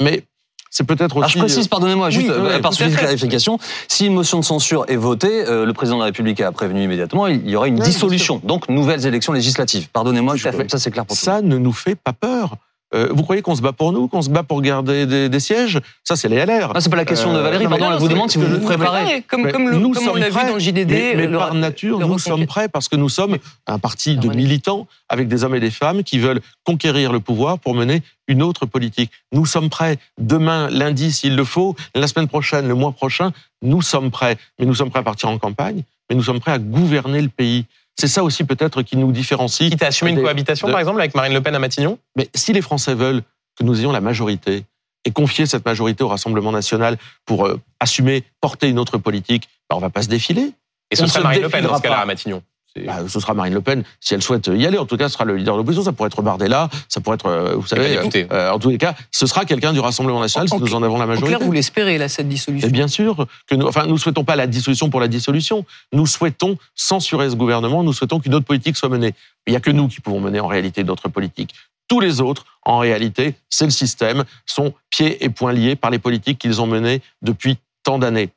B: Mais c'est peut-être
A: Alors
B: aussi.
A: je précise, pardonnez-moi, juste
C: oui,
A: euh,
C: oui,
A: par
C: à
A: de clarification, si une motion de censure est votée, euh, le président de la République a prévenu immédiatement, il y aura une
B: Oui,
A: dissolution, donc nouvelles élections législatives. Pardonnez-moi, ça c'est clair pour tout.
B: Ça ne nous fait pas peur. Euh, vous croyez qu'on se bat pour nous, qu'on se bat pour garder des, des sièges? Ça, c'est les LR.
A: Ah, c'est pas la question de
B: Euh,
A: Valérie, pardon,
B: non,
A: elle vous demande si vous vous préparez.
C: Comme, comme, le-
B: nous
C: comme on
B: sommes
C: l'a vu dans le JDD.
B: Mais, mais
C: le-
B: par nature, nous sommes prêts parce que nous sommes un parti de
C: Harmonie.
B: militants avec des hommes et des femmes qui veulent conquérir le pouvoir pour mener une autre politique. Nous sommes prêts. Demain, lundi, s'il le faut, la semaine prochaine, le mois prochain, nous sommes prêts. Mais nous sommes prêts à partir en campagne, mais nous sommes prêts à gouverner le pays. C'est ça aussi peut-être qui nous différencie.
D: Quitte à assumer une cohabitation,
B: de-
D: par exemple, avec Marine Le Pen à Matignon?
B: Mais si les Français veulent que nous ayons la majorité et confier cette majorité au Rassemblement national pour euh, assumer, porter une autre politique, ben on va pas se défiler.
D: Et ce
B: On
D: serait
B: se
D: Marine Le Pen dans ce cas-là à Matignon.
B: Bah, ce sera Marine Le Pen si elle souhaite y aller. En tout cas, ce sera le leader de l'opposition. Ça pourrait être Bardella, ça pourrait être, euh, vous savez,
D: ben, écoutez.
B: euh, en tous les cas, ce sera quelqu'un du Rassemblement national
C: En-
B: si
C: en
B: nous en avons la
C: En
B: majorité.
C: clair, vous l'espérez, là, cette dissolution
B: Et bien sûr que nous, enfin, nous souhaitons pas la dissolution pour la dissolution. Nous souhaitons censurer ce gouvernement. Nous souhaitons qu'une autre politique soit menée. Il y a que nous qui pouvons mener en réalité d'autres politiques. Tous les autres, en réalité, c'est le système, sont pieds et poings liés par les politiques qu'ils ont menées depuis tant d'années.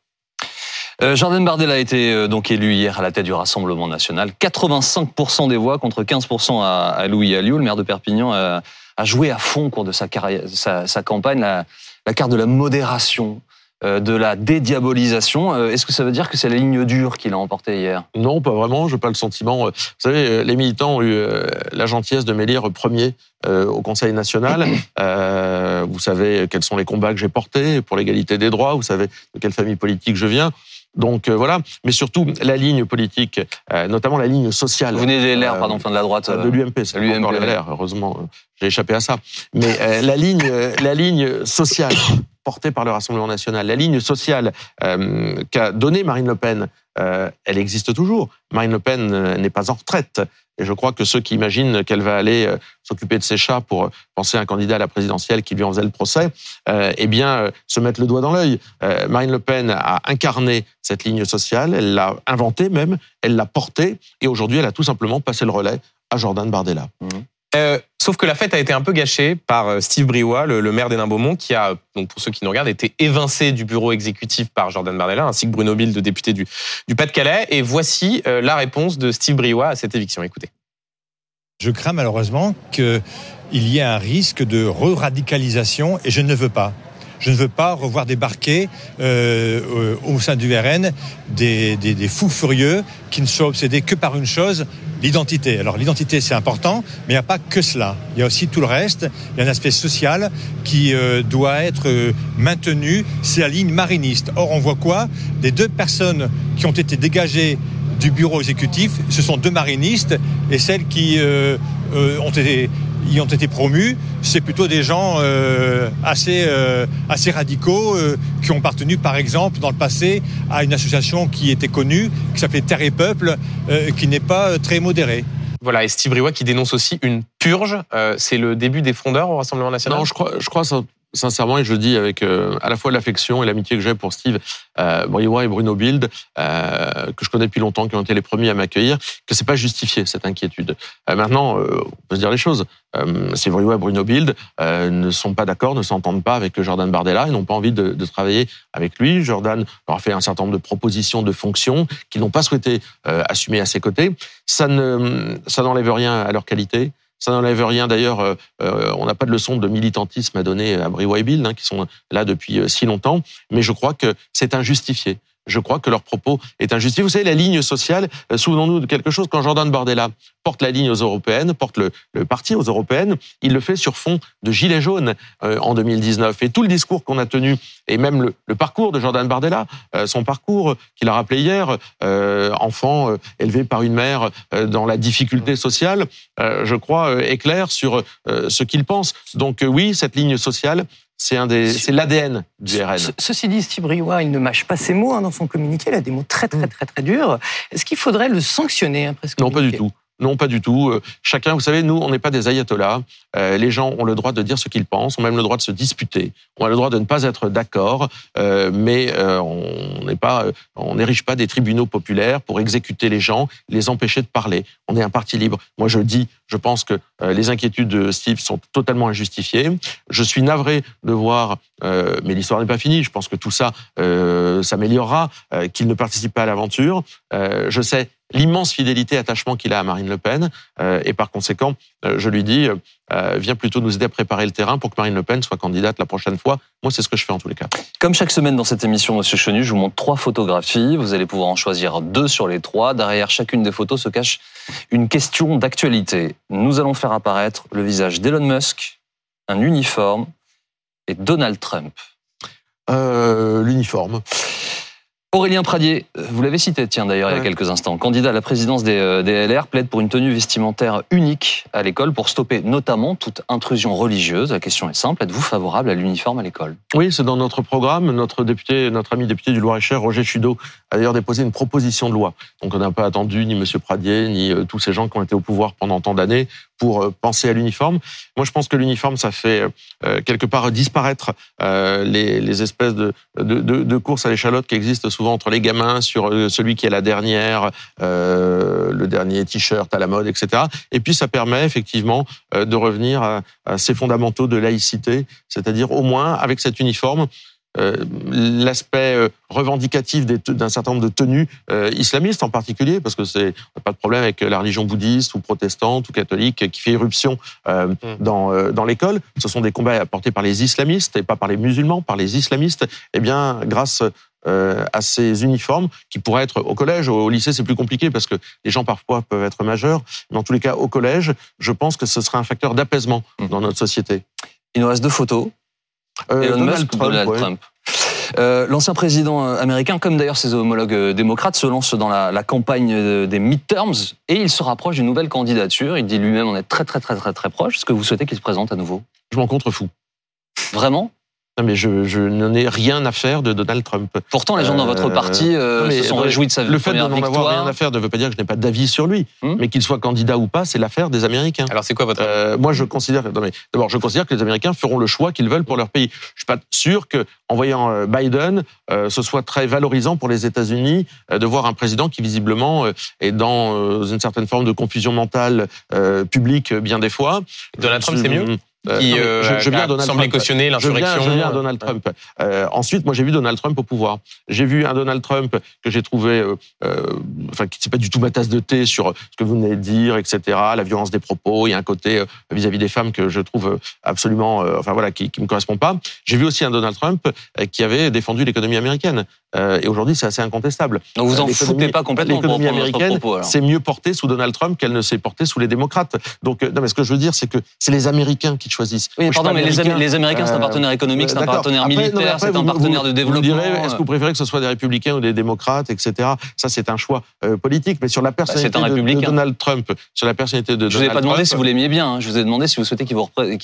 A: Euh, Jordan Bardella a été euh, donc élu hier à la tête du Rassemblement national. 85% des voix contre 15% à, Louis Alliot, le maire de Perpignan, a, joué à fond au cours de sa, carrière, sa, sa campagne la, la carte de la modération, euh, de la dédiabolisation. Est-ce que ça veut dire que c'est la ligne dure qu'il a emportée hier?
B: Non, pas vraiment. Je n'ai pas le sentiment. Vous savez, les militants ont eu la gentillesse de m'élire premier au Conseil national. Euh, vous savez quels sont les combats que j'ai portés pour l'égalité des droits. Vous savez de quelle famille politique je viens. Donc euh, voilà. Mais surtout la ligne politique, euh, notamment la ligne sociale.
A: Vous venez des LR,
B: Euh,
A: pardon, fin de la droite.
B: de
A: euh,
B: l'UMP, c'est encore
A: l'UMP,
B: les LR, heureusement, euh, j'ai échappé à ça. Mais euh, la ligne, euh, la ligne sociale portée par le Rassemblement national, la ligne sociale euh, qu'a donnée Marine Le Pen, euh, elle existe toujours. Marine Le Pen euh, n'est pas en retraite. Et je crois que ceux qui imaginent qu'elle va aller s'occuper de ses chats pour penser à un candidat à la présidentielle qui lui en faisait le procès, euh, eh bien, se mettent le doigt dans l'œil. Euh, Marine Le Pen a incarné cette ligne sociale, elle l'a inventée même, elle l'a portée, et aujourd'hui, elle a tout simplement passé le relais à Jordan Bardella.
D: Euh, sauf que la fête a été un peu gâchée par euh, Steve Briouat, le, maire d'Hénin-Beaumont, qui a, donc pour ceux qui nous regardent, été évincé du bureau exécutif par Jordan Bardella, ainsi que Bruno Bill, député du, Pas-de-Calais. Et voici euh, la réponse de Steve Briouat à cette éviction. Écoutez.
E: Je crains malheureusement qu'il y ait un risque de re-radicalisation et je ne veux pas. Je ne veux pas revoir débarquer euh, au sein du RN des, fous furieux qui ne soient obsédés que par une chose, l'identité. Alors l'identité c'est important, mais il n'y a pas que cela. Il y a aussi tout le reste. Il y a un aspect social qui euh, doit être euh, maintenu. C'est la ligne mariniste. Or on voit quoi? Des deux personnes qui ont été dégagées du bureau exécutif, ce sont deux marinistes et celles qui ont été y ont été promus, c'est plutôt des gens euh, assez, euh, assez radicaux euh, qui ont appartenu, par exemple, dans le passé, à une association qui était connue, qui s'appelait Terre et Peuple, qui n'est pas très modérée.
D: Voilà, et Steve Briouat qui dénonce aussi une purge. c'est le début des frondeurs au Rassemblement national?
B: Non, je crois, je crois sincèrement, et je le dis avec euh, à la fois l'affection et l'amitié que j'ai pour Steve euh, et Bruno Bild, euh, que je connais depuis longtemps, qui ont été les premiers à m'accueillir, que c'est pas justifié cette inquiétude. Euh, maintenant, euh, on peut se dire les choses. Euh, si et Bruno Bild ne sont pas d'accord, ne s'entendent pas avec Jordan Bardella, ils n'ont pas envie de, de, travailler avec lui. Jordan leur a fait un certain nombre de propositions de fonctions qu'ils n'ont pas souhaité assumer à ses côtés. Ça ne, ça n'enlève rien à leur qualité. Ça n'enlève rien d'ailleurs. Euh, euh, on n'a pas de leçon de militantisme à donner à Bill, hein, qui sont là depuis euh, si longtemps. Mais je crois que c'est injustifié je crois que leur propos est injustifié. Vous savez, la ligne sociale, euh, souvenons-nous de quelque chose, quand Jordan Bardella porte la ligne aux européennes, porte le, le, parti aux européennes, il le fait sur fond de gilets jaunes euh, en 2019. Et tout le discours qu'on a tenu, et même le, parcours de Jordan Bardella, euh, son parcours qu'il a rappelé hier, euh, enfant élevé par une mère dans la difficulté sociale, je crois, est clair sur ce qu'il pense. Donc oui, cette ligne sociale, c'est un des, c'est l'ADN du RN.
C: ceci dit, Steve Briouat, il ne mâche pas ses mots hein, dans son communiqué. Il a des mots très, très, très, très durs. Est-ce qu'il faudrait le sanctionner après ce
B: Non, pas du tout. Non, pas du tout. Euh, chacun, vous savez, nous, on n'est pas des ayatollahs. Euh, les gens ont le droit de dire ce qu'ils pensent, ont même le droit de se disputer, ont le droit de ne pas être d'accord, euh, mais on on n'érige pas des tribunaux populaires pour exécuter les gens, les empêcher de parler. On est un parti libre. Moi, je dis, je pense que les inquiétudes de Steve sont totalement injustifiées. Je suis navré de voir, mais l'histoire n'est pas finie. Je pense que tout ça s'améliorera, qu'il ne participe pas à l'aventure. je sais l'immense fidélité, attachement qu'il a à Marine Le Pen. Euh, et par conséquent, euh, je lui dis, euh, viens plutôt nous aider à préparer le terrain pour que Marine Le Pen soit candidate la prochaine fois. Moi, c'est ce que je fais en tous les cas.
A: Comme chaque semaine dans cette émission, Monsieur Chenu, je vous montre trois photographies. Vous allez pouvoir en choisir deux sur les trois. Derrière chacune des photos se cache une question d'actualité. Nous allons faire apparaître le visage d'Elon Musk, un uniforme et Donald Trump.
B: L'uniforme.
A: Aurélien Pradier, vous l'avez cité, tiens d'ailleurs il y a quelques instants, candidat à la présidence des, euh, des LR, plaide pour une tenue vestimentaire unique à l'école pour stopper notamment toute intrusion religieuse. La question est simple, êtes-vous favorable à l'uniforme à l'école?
B: Oui, c'est dans notre programme. Notre député, notre ami député du Loir-et-Cher, Roger Chudeau, a d'ailleurs déposé une proposition de loi. Donc on n'a pas attendu ni M. Pradier, ni euh, tous ces gens qui ont été au pouvoir pendant tant d'années pour euh, penser à l'uniforme. Moi, je pense que l'uniforme, ça fait quelque part disparaître les, les espèces de, de, de, de courses à l'échalote qui existent souvent entre les gamins sur euh, celui qui est la dernière, euh, le dernier t-shirt à la mode, etc. Et puis ça permet effectivement euh, de revenir à, à, ces fondamentaux de laïcité, c'est-à-dire au moins avec cet uniforme. Euh, l'aspect revendicatif d'un certain nombre de tenues euh, islamistes en particulier, parce que c'est pas de problème avec la religion bouddhiste ou protestante ou catholique qui fait irruption euh, mmh. dans, dans l'école. Ce sont des combats apportés par les islamistes et pas par les musulmans, par les islamistes. Eh bien, grâce euh, à ces uniformes qui pourraient être au collège, au lycée, c'est plus compliqué parce que les gens parfois peuvent être majeurs. Mais en tous les cas, au collège, je pense que ce serait un facteur d'apaisement mmh. dans notre société.
A: Il nous reste deux photos. Euh, Elon Donald Musk, Trump. Donald ouais. Trump. Euh, L'ancien président euh, américain, comme d'ailleurs ses homologues démocrates, se lance dans la, la, campagne des midterms et il se rapproche d'une nouvelle candidature. Il dit lui-même en être très très très très très proche. Est-ce que vous souhaitez qu'il se présente à nouveau?
B: Je m'en contrefous.
A: Vraiment?
B: Non, mais je, je n'en ai rien à faire de Donald Trump.
A: Pourtant, les gens dans votre
B: Euh,
A: parti euh,
B: non, mais
A: se sont réjouis de sa
B: Le fait de n'en avoir rien à faire ne veut pas dire que je n'ai pas d'avis sur lui,
A: Hmm.
B: mais qu'il soit candidat ou pas, c'est l'affaire des Américains.
D: Alors c'est quoi votre
B: Euh, moi, je considère, non, mais d'abord, je considère que les Américains feront le choix qu'ils veulent pour leur pays. Je suis pas sûr que, en voyant euh, Biden, euh, ce soit très valorisant pour les États-Unis euh, de voir un président qui visiblement euh, est dans euh, une certaine forme de confusion mentale euh, publique bien des fois.
D: Donald Trump, c'est mieux?
B: Euh,
D: qui
B: non, mais
D: euh,
B: je, je viens
D: a semblé cautionner
B: Je
D: l'insurrection.
B: je viens à Donald Trump. Euh, ensuite, moi, j'ai vu Donald Trump au pouvoir. J'ai vu un Donald Trump que j'ai trouvé, euh, euh, enfin, qui c'est pas du tout ma tasse de thé sur ce que vous venez de dire, etc. La violence des propos. Il y a un côté euh, vis-à-vis des femmes que je trouve euh, absolument, euh, enfin voilà, qui, qui me correspond pas. J'ai vu aussi un Donald Trump euh, qui avait défendu l'économie américaine. Euh, et aujourd'hui, c'est assez incontestable.
A: Donc vous en
B: Euh,
A: foutez pas complètement
B: L'économie américaine, c'est mieux porté sous Donald Trump qu'elle ne s'est portée sous les démocrates. Donc, euh, non, mais ce que je veux dire, c'est que c'est les Américains qui choisissent.
A: Oui,
B: Moi,
A: pardon, mais les,
B: américain.
A: Amé- les Américains, c'est un partenaire économique, c'est un partenaire
B: Après,
A: militaire, c'est un partenaire
B: vous-
A: de
B: vous
A: développement.
B: me direz, est-ce que vous préférez que ce soit des républicains ou des démocrates, etc. Ça, c'est un choix euh, politique. Mais sur la personnalité
A: Bah, un
B: de-. Donald Trump, sur la personnalité de
A: Je vous ai
B: Donald
A: pas demandé
B: Trump,
A: si vous l'aimiez bien. hein. Je vous ai demandé si vous souhaitez qu'il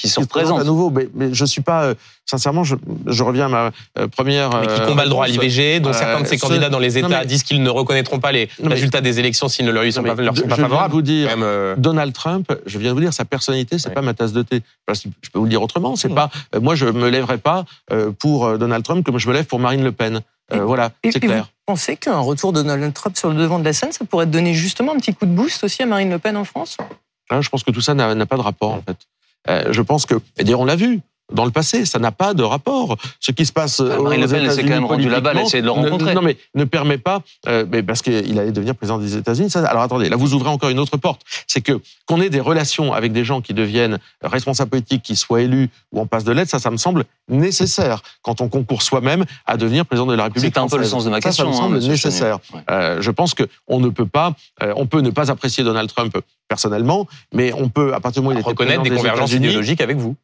A: se représente.
B: à nouveau. Mais, mais je suis pas, euh, sincèrement, je, je reviens à ma euh, première.
D: mais qui
B: euh,
D: combat le droit à l'IVG, dont
B: Euh,
D: certains de ces
B: ce-
D: candidats dans les
B: non,
D: États
B: mais-
D: disent qu'ils ne reconnaîtront pas les
B: Non, mais-
D: résultats des élections s'ils ne leur y sont
B: Non,
D: pas, leur sont
B: je
D: pas
B: viens de
D: favorables.
B: vous dire,
D: euh,
B: Donald Trump, je viens de vous dire, sa personnalité, c'est
D: Ouais.
B: pas ma tasse de thé. Parce que Je peux vous le dire autrement. C'est
D: Mm.
B: pas, euh, moi, je me lèverai pas euh, pour Donald Trump comme je me lève pour Marine Le Pen. Euh,
C: Et-
B: voilà,
C: Et,
B: c'est clair.
C: vous pensez qu'un retour de Donald Trump sur le devant de la scène, ça pourrait donner justement un petit coup de boost aussi à Marine Le Pen en France?
B: Hein, je pense que tout ça n'a n'a pas de rapport, en fait. Euh, je pense que, et d'ailleurs, on l'a vu. Dans le passé, ça n'a pas de rapport. Ce qui se passe
A: Ah, Marine
B: aux
A: Le Pen, s'est quand même rendue là-bas, elle essayé de le
B: ne-
A: rencontrer.
B: Non, mais ne permet pas, euh, mais parce qu'il allait devenir président des États-Unis. Alors attendez, là vous ouvrez encore une autre porte. C'est que qu'on ait des relations avec des gens qui deviennent responsables politiques, qui soient élus ou en passe de l'aide, ça, ça me semble nécessaire quand on concourt soi-même à devenir président de la République.
A: C'est un peu le sens de ma question.
B: Ça me
A: hein,
B: semble nécessaire.
A: Ouais.
B: Euh, je pense que on ne peut pas, euh, on peut ne pas apprécier Donald Trump personnellement, mais on peut à partir du moment où il était
D: reconnaître des convergences idéologiques avec vous.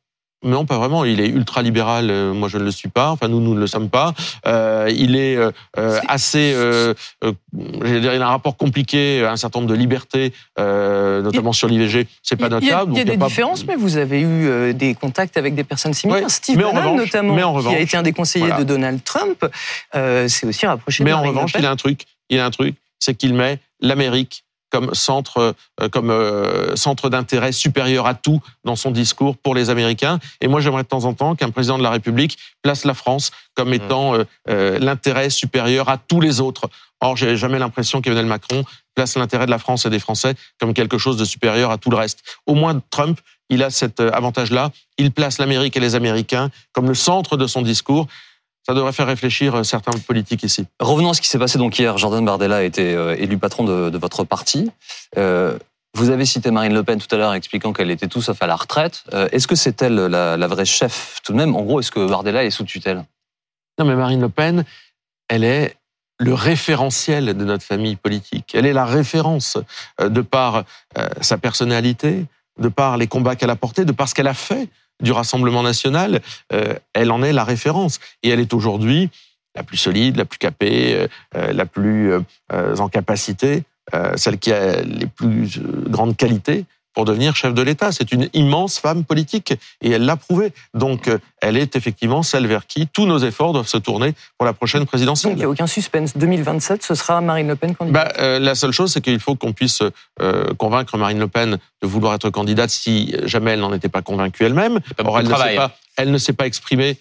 B: Non, pas vraiment. Il est ultra libéral. euh, moi, je ne le suis pas. Enfin, nous, nous ne le sommes pas. Euh, il est euh,
C: C'est-
B: assez. Euh, j'allais dire, il a un rapport compliqué à un certain nombre de libertés, notamment sur l'IVG. C'est pas
C: Il y a,
B: notre cas.
C: il y a des
B: pas-
C: différences, mais vous avez eu des contacts avec des personnes similaires.
B: Ouais,
C: Steve Bannon,
B: revanche-
C: notamment, qui a été un des conseillers
B: voilà.
C: de Donald Trump, s'est aussi rapproché
B: Mais
C: de
B: en revanche, il a un truc. Il a un truc, c'est qu'il met l'Amérique comme centre, euh, comme euh, centre d'intérêt supérieur à tout dans son discours pour les Américains. Et moi, j'aimerais de temps en temps qu'un président de la République place la France comme étant euh, euh, l'intérêt supérieur à tous les autres. Or, j'ai jamais l'impression qu'Emmanuel Macron place l'intérêt de la France et des Français comme quelque chose de supérieur à tout le reste. Au moins, Trump, il a cet avantage-là. Il place l'Amérique et les Américains comme le centre de son discours. Ça devrait faire réfléchir euh, certains politiques ici.
A: Revenons à ce qui s'est passé donc hier. Jordan Bardella a été euh, élu patron de, de votre parti. Euh, vous avez cité Marine Le Pen tout à l'heure expliquant qu'elle était tout sauf à la retraite. Euh, est-ce que c'est elle la, la vraie chef tout de même? En gros, est-ce que Bardella est sous tutelle?
B: Non, mais Marine Le Pen, elle est le référentiel de notre famille politique. Elle est la référence de par sa personnalité, de par les combats qu'elle a portés, de par ce qu'elle a fait du Rassemblement national. Euh, Elle en est la référence. Et elle est aujourd'hui la plus solide, la plus capée, euh, euh, la plus en capacité, celle qui a les plus grandes qualités pour devenir chef de l'État. C'est une immense femme politique et elle l'a prouvé. Donc, euh, elle est effectivement celle vers qui tous nos efforts doivent se tourner pour la prochaine
C: Donc,
B: présidentielle.
C: il n'y a aucun suspense. 2027, ce sera Marine Le Pen candidate.
B: Bah, euh, la seule chose, c'est qu'il faut qu'on puisse euh, convaincre Marine Le Pen de vouloir être candidate si jamais elle n'en était pas convaincue elle-même. elle elle ne s'est pas exprimée.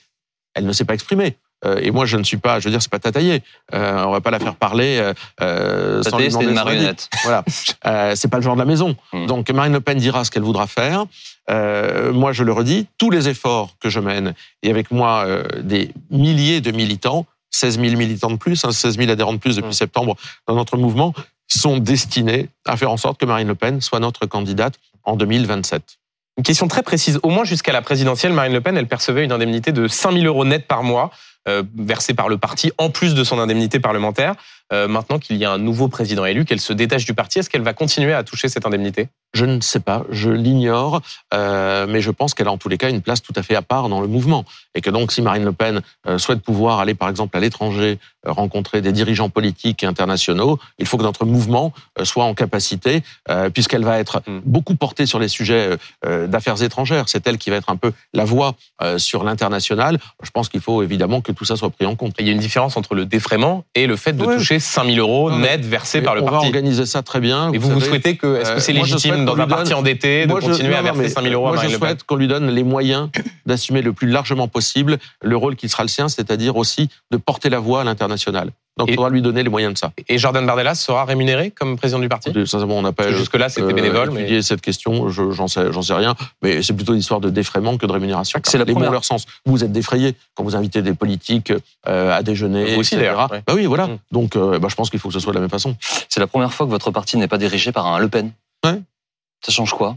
B: Elle ne s'est pas exprimée. Euh, et moi, je ne suis pas, je veux dire, c'est pas tataillé. Euh, on va pas la faire parler euh, euh, sans lui demander
A: une marionnette.
B: Voilà, euh, c'est pas le genre de la maison.
A: Hmm.
B: Donc Marine Le Pen dira ce qu'elle voudra faire. Euh, moi, je le redis, tous les efforts que je mène, et avec moi euh, des milliers de militants, 16 000 militants de plus, hein, 16 000 adhérents de plus depuis
D: Hmm.
B: septembre dans notre mouvement, sont destinés à faire en sorte que Marine Le Pen soit notre candidate en 2027.
D: Une question très précise. Au moins jusqu'à la présidentielle, Marine Le Pen, elle percevait une indemnité de 5 000 euros net par mois. Euh, versée par le parti, en plus de son indemnité parlementaire. Euh, maintenant qu'il y a un nouveau président élu, qu'elle se détache du parti, est-ce qu'elle va continuer à toucher cette indemnité?
B: Je ne sais pas, je l'ignore, euh, mais je pense qu'elle a en tous les cas une place tout à fait à part dans le mouvement. Et que donc si Marine Le Pen souhaite pouvoir aller par exemple à l'étranger, rencontrer des dirigeants politiques et internationaux, il faut que notre mouvement soit en capacité, euh, puisqu'elle va être
D: Mm.
B: beaucoup portée sur les sujets euh, d'affaires étrangères. C'est elle qui va être un peu la voix sur l'international. Je pense qu'il faut évidemment que tout ça soit pris en compte.
D: Il y a une différence entre le défraiement et le fait de
B: Ouais.
D: toucher 5000 euros
B: Non,
D: net versés par le
B: on va
D: parti.
B: organiser ça très bien.
D: Et vous, vous
B: savez.
D: souhaitez que, est-ce que c'est
B: Euh, je
D: légitime dans un parti
B: donne-
D: endetté de
B: Moi, je-
D: continuer
B: non,
D: à verser
B: mais
D: 5000 euros à
B: Moi, je
D: Marine Pen
B: souhaite qu'on lui donne les moyens d'assumer le plus largement possible le rôle qui sera le sien, c'est-à-dire aussi de porter la voix à l'international. Donc, il faudra lui donner les moyens de ça.
D: Et Jordan Bardella sera rémunéré comme président du parti?
B: Sincèrement, on n'a pas
D: Jusque-là, c'était bénévole. mais-
B: étudié cette question, je- j'en sais, j'en sais rien, mais c'est plutôt l'histoire de défraiement que de rémunération.
A: C'est la
B: les mots
A: première-
B: ont leur sens. Vous êtes défrayé quand vous invitez des politiques euh, à déjeuner,
D: Vous aussi,
B: etc.
D: d'ailleurs, ouais.
B: Bah oui, voilà.
D: Mm.
B: Donc, euh, bah, je pense qu'il faut que ce soit de la même façon.
A: C'est la première fois que votre parti n'est pas dirigé par un Le Pen.
B: Ouais.
A: Ça change quoi?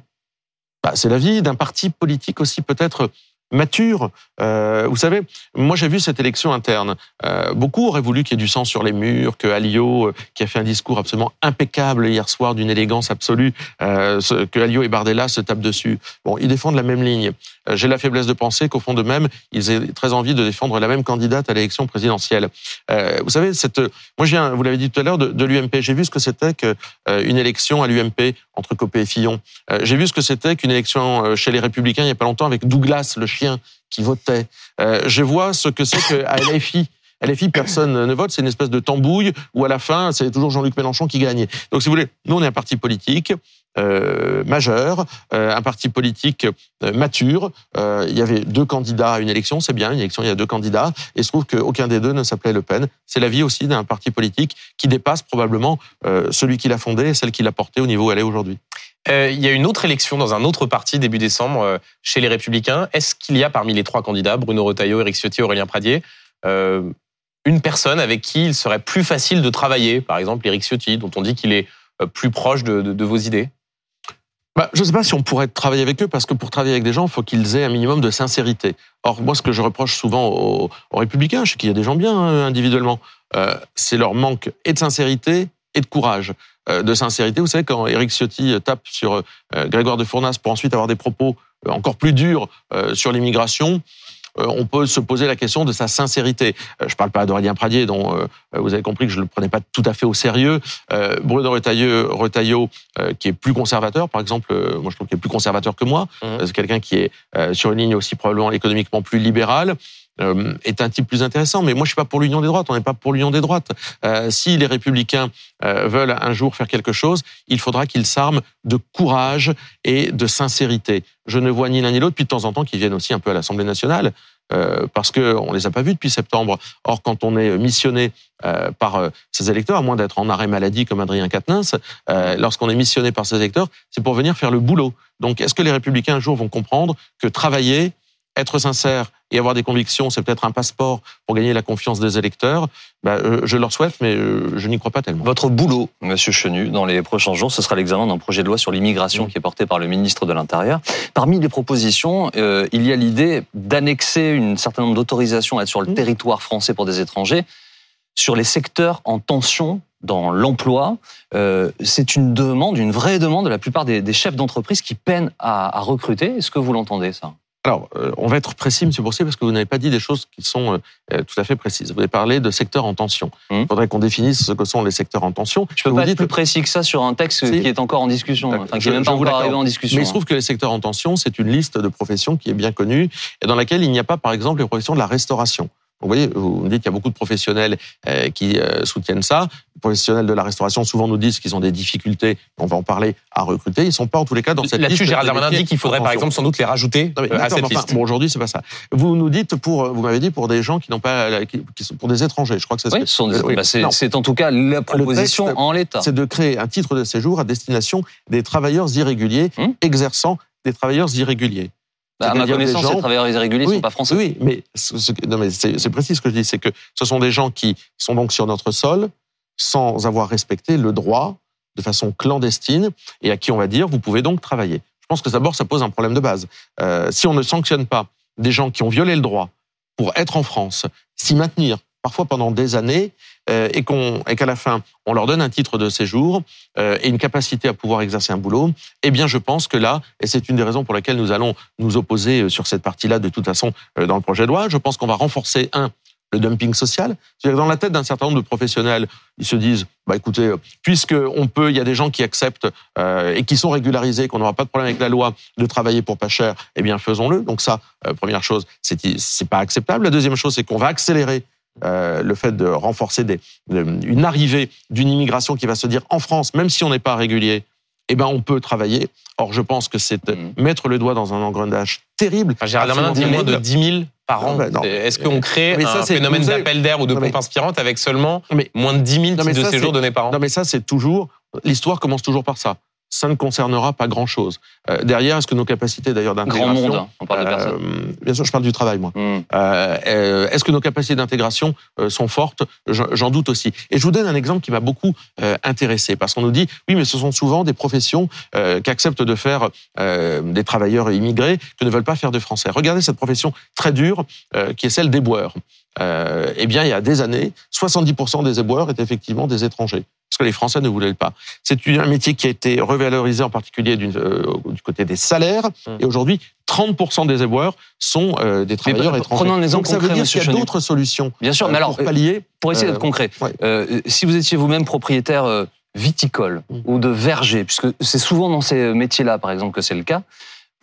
B: Bah, c'est la vie d'un parti politique aussi peut-être mature. Euh, vous savez, moi j'ai vu cette élection interne. Euh, beaucoup auraient voulu qu'il y ait du sang sur les murs, que Alliot, euh, qui a fait un discours absolument impeccable hier soir d'une élégance absolue, euh, que Alliot et Bardella se tapent dessus. Bon, ils défendent la même ligne. Euh, j'ai la faiblesse de penser qu'au fond d'eux-mêmes, ils aient très envie de défendre la même candidate à l'élection présidentielle. Euh, vous savez, cette, moi viens, vous l'avez dit tout à l'heure, de, de l'UMP. J'ai vu ce que c'était qu'une élection à l'UMP entre Copé et Fillon. Euh, J'ai vu ce que c'était qu'une élection euh, chez les Républicains il n'y a pas longtemps avec Douglas, le chien, qui votait. Euh, je vois ce que c'est qu'à LFI. LFI, personne ne vote, c'est une espèce de tambouille où à la fin, c'est toujours Jean-Luc Mélenchon qui gagne. Donc, si vous voulez, nous, on est un parti politique euh, majeur, euh, un parti politique euh, mature. Il y avait deux candidats à une élection, c'est bien, une élection, il y a deux candidats, et il se trouve qu'aucun des deux ne s'appelait Le Pen. C'est la vie aussi d'un parti politique qui dépasse probablement celui qui l'a fondé et celle qui l'a porté au niveau où elle est aujourd'hui.
D: Il y a une autre élection dans un autre parti début décembre chez les Républicains. Est-ce qu'il y a parmi les trois candidats, Bruno Retailleau, Éric Ciotti, Aurélien Pradier, une personne avec qui il serait plus facile de travailler? Par exemple, Éric Ciotti, dont on dit qu'il est plus proche de vos idées?
B: Bah, je ne sais pas si on pourrait travailler avec eux, parce que pour travailler avec des gens, il faut qu'ils aient un minimum de sincérité. Or, moi, ce que je reproche souvent aux, aux républicains, je sais qu'il y a des gens bien hein, individuellement, euh, c'est leur manque et de sincérité et de courage. Euh, de sincérité, vous savez, quand Éric Ciotti tape sur euh, Grégoire de Fournas pour ensuite avoir des propos euh, encore plus durs euh, sur l'immigration, euh, on peut se poser la question de sa sincérité. Euh, je ne parle pas d'Aurélien Pradier, dont euh, vous avez compris que je ne le prenais pas tout à fait au sérieux. Euh, Bruno Retailleau, Retailleau euh, qui est plus conservateur, par exemple, euh, moi je trouve qu'il est plus conservateur que moi. Euh, C'est quelqu'un qui est euh, sur une ligne aussi probablement économiquement plus libérale. Euh, est un type plus intéressant, mais moi je suis pas pour l'union des droites. On n'est pas pour l'union des droites. Euh, si les républicains euh, veulent un jour faire quelque chose, il faudra qu'ils s'arment de courage et de sincérité. Je ne vois ni l'un ni l'autre. Puis de temps en temps, qu'ils viennent aussi un peu à l'Assemblée nationale, euh, parce que on les a pas vus depuis septembre. Or, quand on est missionné euh, par euh, ces électeurs, à moins d'être en arrêt maladie comme Adrien Quatennens, euh, lorsqu'on est missionné par ces électeurs, c'est pour venir faire le boulot. Donc, est-ce que les républicains un jour vont comprendre que travailler, être sincère et avoir des convictions, c'est peut-être un passeport pour gagner la confiance des électeurs bah, euh, Je leur souhaite, mais euh, je n'y crois pas tellement.
A: Votre boulot, Monsieur Chenu, dans les prochains jours, ce sera l'examen d'un projet de loi sur l'immigration
B: Mm.
A: qui est porté par le ministre de l'Intérieur. Parmi les propositions, euh, il y a l'idée d'annexer une certain nombre d'autorisations à être sur le
B: Mm.
A: territoire français pour des étrangers sur les secteurs en tension dans l'emploi. Euh, c'est une demande, une vraie demande de la plupart des, des chefs d'entreprise qui peinent à, à recruter. Est-ce que vous l'entendez ça?
B: Alors, euh, on va être précis, M. Boursier, parce que vous n'avez pas dit des choses qui sont euh, euh, tout à fait précises. Vous avez parlé de secteurs en tension.
A: Hum.
B: Il faudrait qu'on définisse ce que sont les secteurs en tension.
A: Je peux
B: Vous
A: pas être plus précis que ça sur un texte
B: Si.
A: qui est encore en discussion, enfin qui n'est même pas encore arrivé en discussion.
B: Mais il se trouve que les secteurs en tension, c'est une liste de professions qui est bien connue et dans laquelle il n'y a pas, par exemple, les professions de la restauration. Vous voyez, vous me dites qu'il y a beaucoup de professionnels euh, qui euh, soutiennent ça. Les professionnels de la restauration souvent nous disent qu'ils ont des difficultés, on va en parler, à recruter. Ils sont pas en tous les cas dans cette liste.
D: Là-dessus, Gérald Darmanin dit qu'il faudrait par exemple sans doute les rajouter
B: Non, mais
D: euh, à cette
B: enfin,
D: liste.
B: bon, aujourd'hui, c'est pas ça. Vous nous dites pour, vous m'avez dit pour des gens qui n'ont pas, qui, qui sont pour des étrangers. Je crois que c'est ce
A: Oui, ce sont des-
B: oui.
A: bah, c'est en tout cas la proposition
B: texte,
A: en l'état.
B: c'est de créer un titre de séjour à destination des travailleurs irréguliers
A: Hum.
B: exerçant des travailleurs irréguliers.
A: Bah, à ma connaissance,
B: gens-
A: les travailleurs irréguliers ne
B: oui,
A: sont pas français.
B: Oui, mais, c'est précis ce que je dis, c'est que ce sont des gens qui sont donc sur notre sol sans avoir respecté le droit de façon clandestine et à qui on va dire vous pouvez donc travailler. Je pense que d'abord ça pose un problème de base. Euh, si on ne sanctionne pas des gens qui ont violé le droit pour être en France, s'y maintenir, parfois pendant des années, et qu'on et qu'à la fin on leur donne un titre de séjour euh, et une capacité à pouvoir exercer un boulot, eh bien je pense que là, et c'est une des raisons pour lesquelles nous allons nous opposer euh, sur cette partie-là de toute façon euh, dans le projet de loi, je pense qu'on va renforcer un le dumping social. C'est-à-dire que dans la tête d'un certain nombre de professionnels, ils se disent, bah écoutez, puisque on peut, il y a des gens qui acceptent euh, et qui sont régularisés, qu'on n'aura pas de problème avec la loi de travailler pour pas cher, eh bien faisons-le. Donc ça, euh, première chose, c'est c'est pas acceptable. La deuxième chose, c'est qu'on va accélérer euh, le fait de renforcer des, de- une arrivée d'une immigration qui va se dire en France, même si on n'est pas régulier, eh ben on peut travailler. Or, je pense que c'est
A: Mhm.
B: mettre le doigt dans un engrenage terrible.
D: Enfin, Gérald Darmanin dit moins de
B: terrible.
D: 10 000 par an. Est-ce qu'on crée
B: Mais ça,
D: un
B: c'est-
D: phénomène d'appel d'air ou de
B: Non, mais-
D: pompe inspirante avec seulement
B: Mais-
D: moins de 10 000
B: Non, mais
D: titres de
B: ça,
D: séjour
B: c'est-
D: donnés par an?
B: Non, mais ça, c'est toujours. L'histoire commence toujours par ça. Ça ne concernera pas grand-chose. Euh, derrière, est-ce que nos capacités d'ailleurs
A: Grand
B: d'intégration.
A: monde, hein, on parle de personnes.
B: euh, bien sûr, je parle du travail, moi.
A: Hmm.
B: Euh, euh, est-ce que nos capacités d'intégration sont fortes? J'en doute aussi. Et je vous donne un exemple qui m'a beaucoup intéressé, parce qu'on nous dit, oui, mais ce sont souvent des professions qu'acceptent de faire des travailleurs immigrés que ne veulent pas faire de français. Regardez cette profession très dure, qui est celle d'éboueur. Euh, eh bien, il y a des années, 70% des éboueurs étaient effectivement des étrangers, parce que les Français ne voulaient pas. C'est un métier qui a été revalorisé en particulier euh, du côté des salaires,
D: Hum.
B: et aujourd'hui, 30% des éboueurs sont euh, des travailleurs étrangers.
A: prenons un exemple
B: Donc ça veut dire qu'il y a d'autres solutions
A: Bien sûr, mais alors,
B: pour pallier.
A: pour essayer d'être concret,
B: ouais.
A: si vous étiez vous-même propriétaire viticole
B: Mm.
A: ou de verger, puisque c'est souvent dans ces métiers-là, par exemple, que c'est le cas,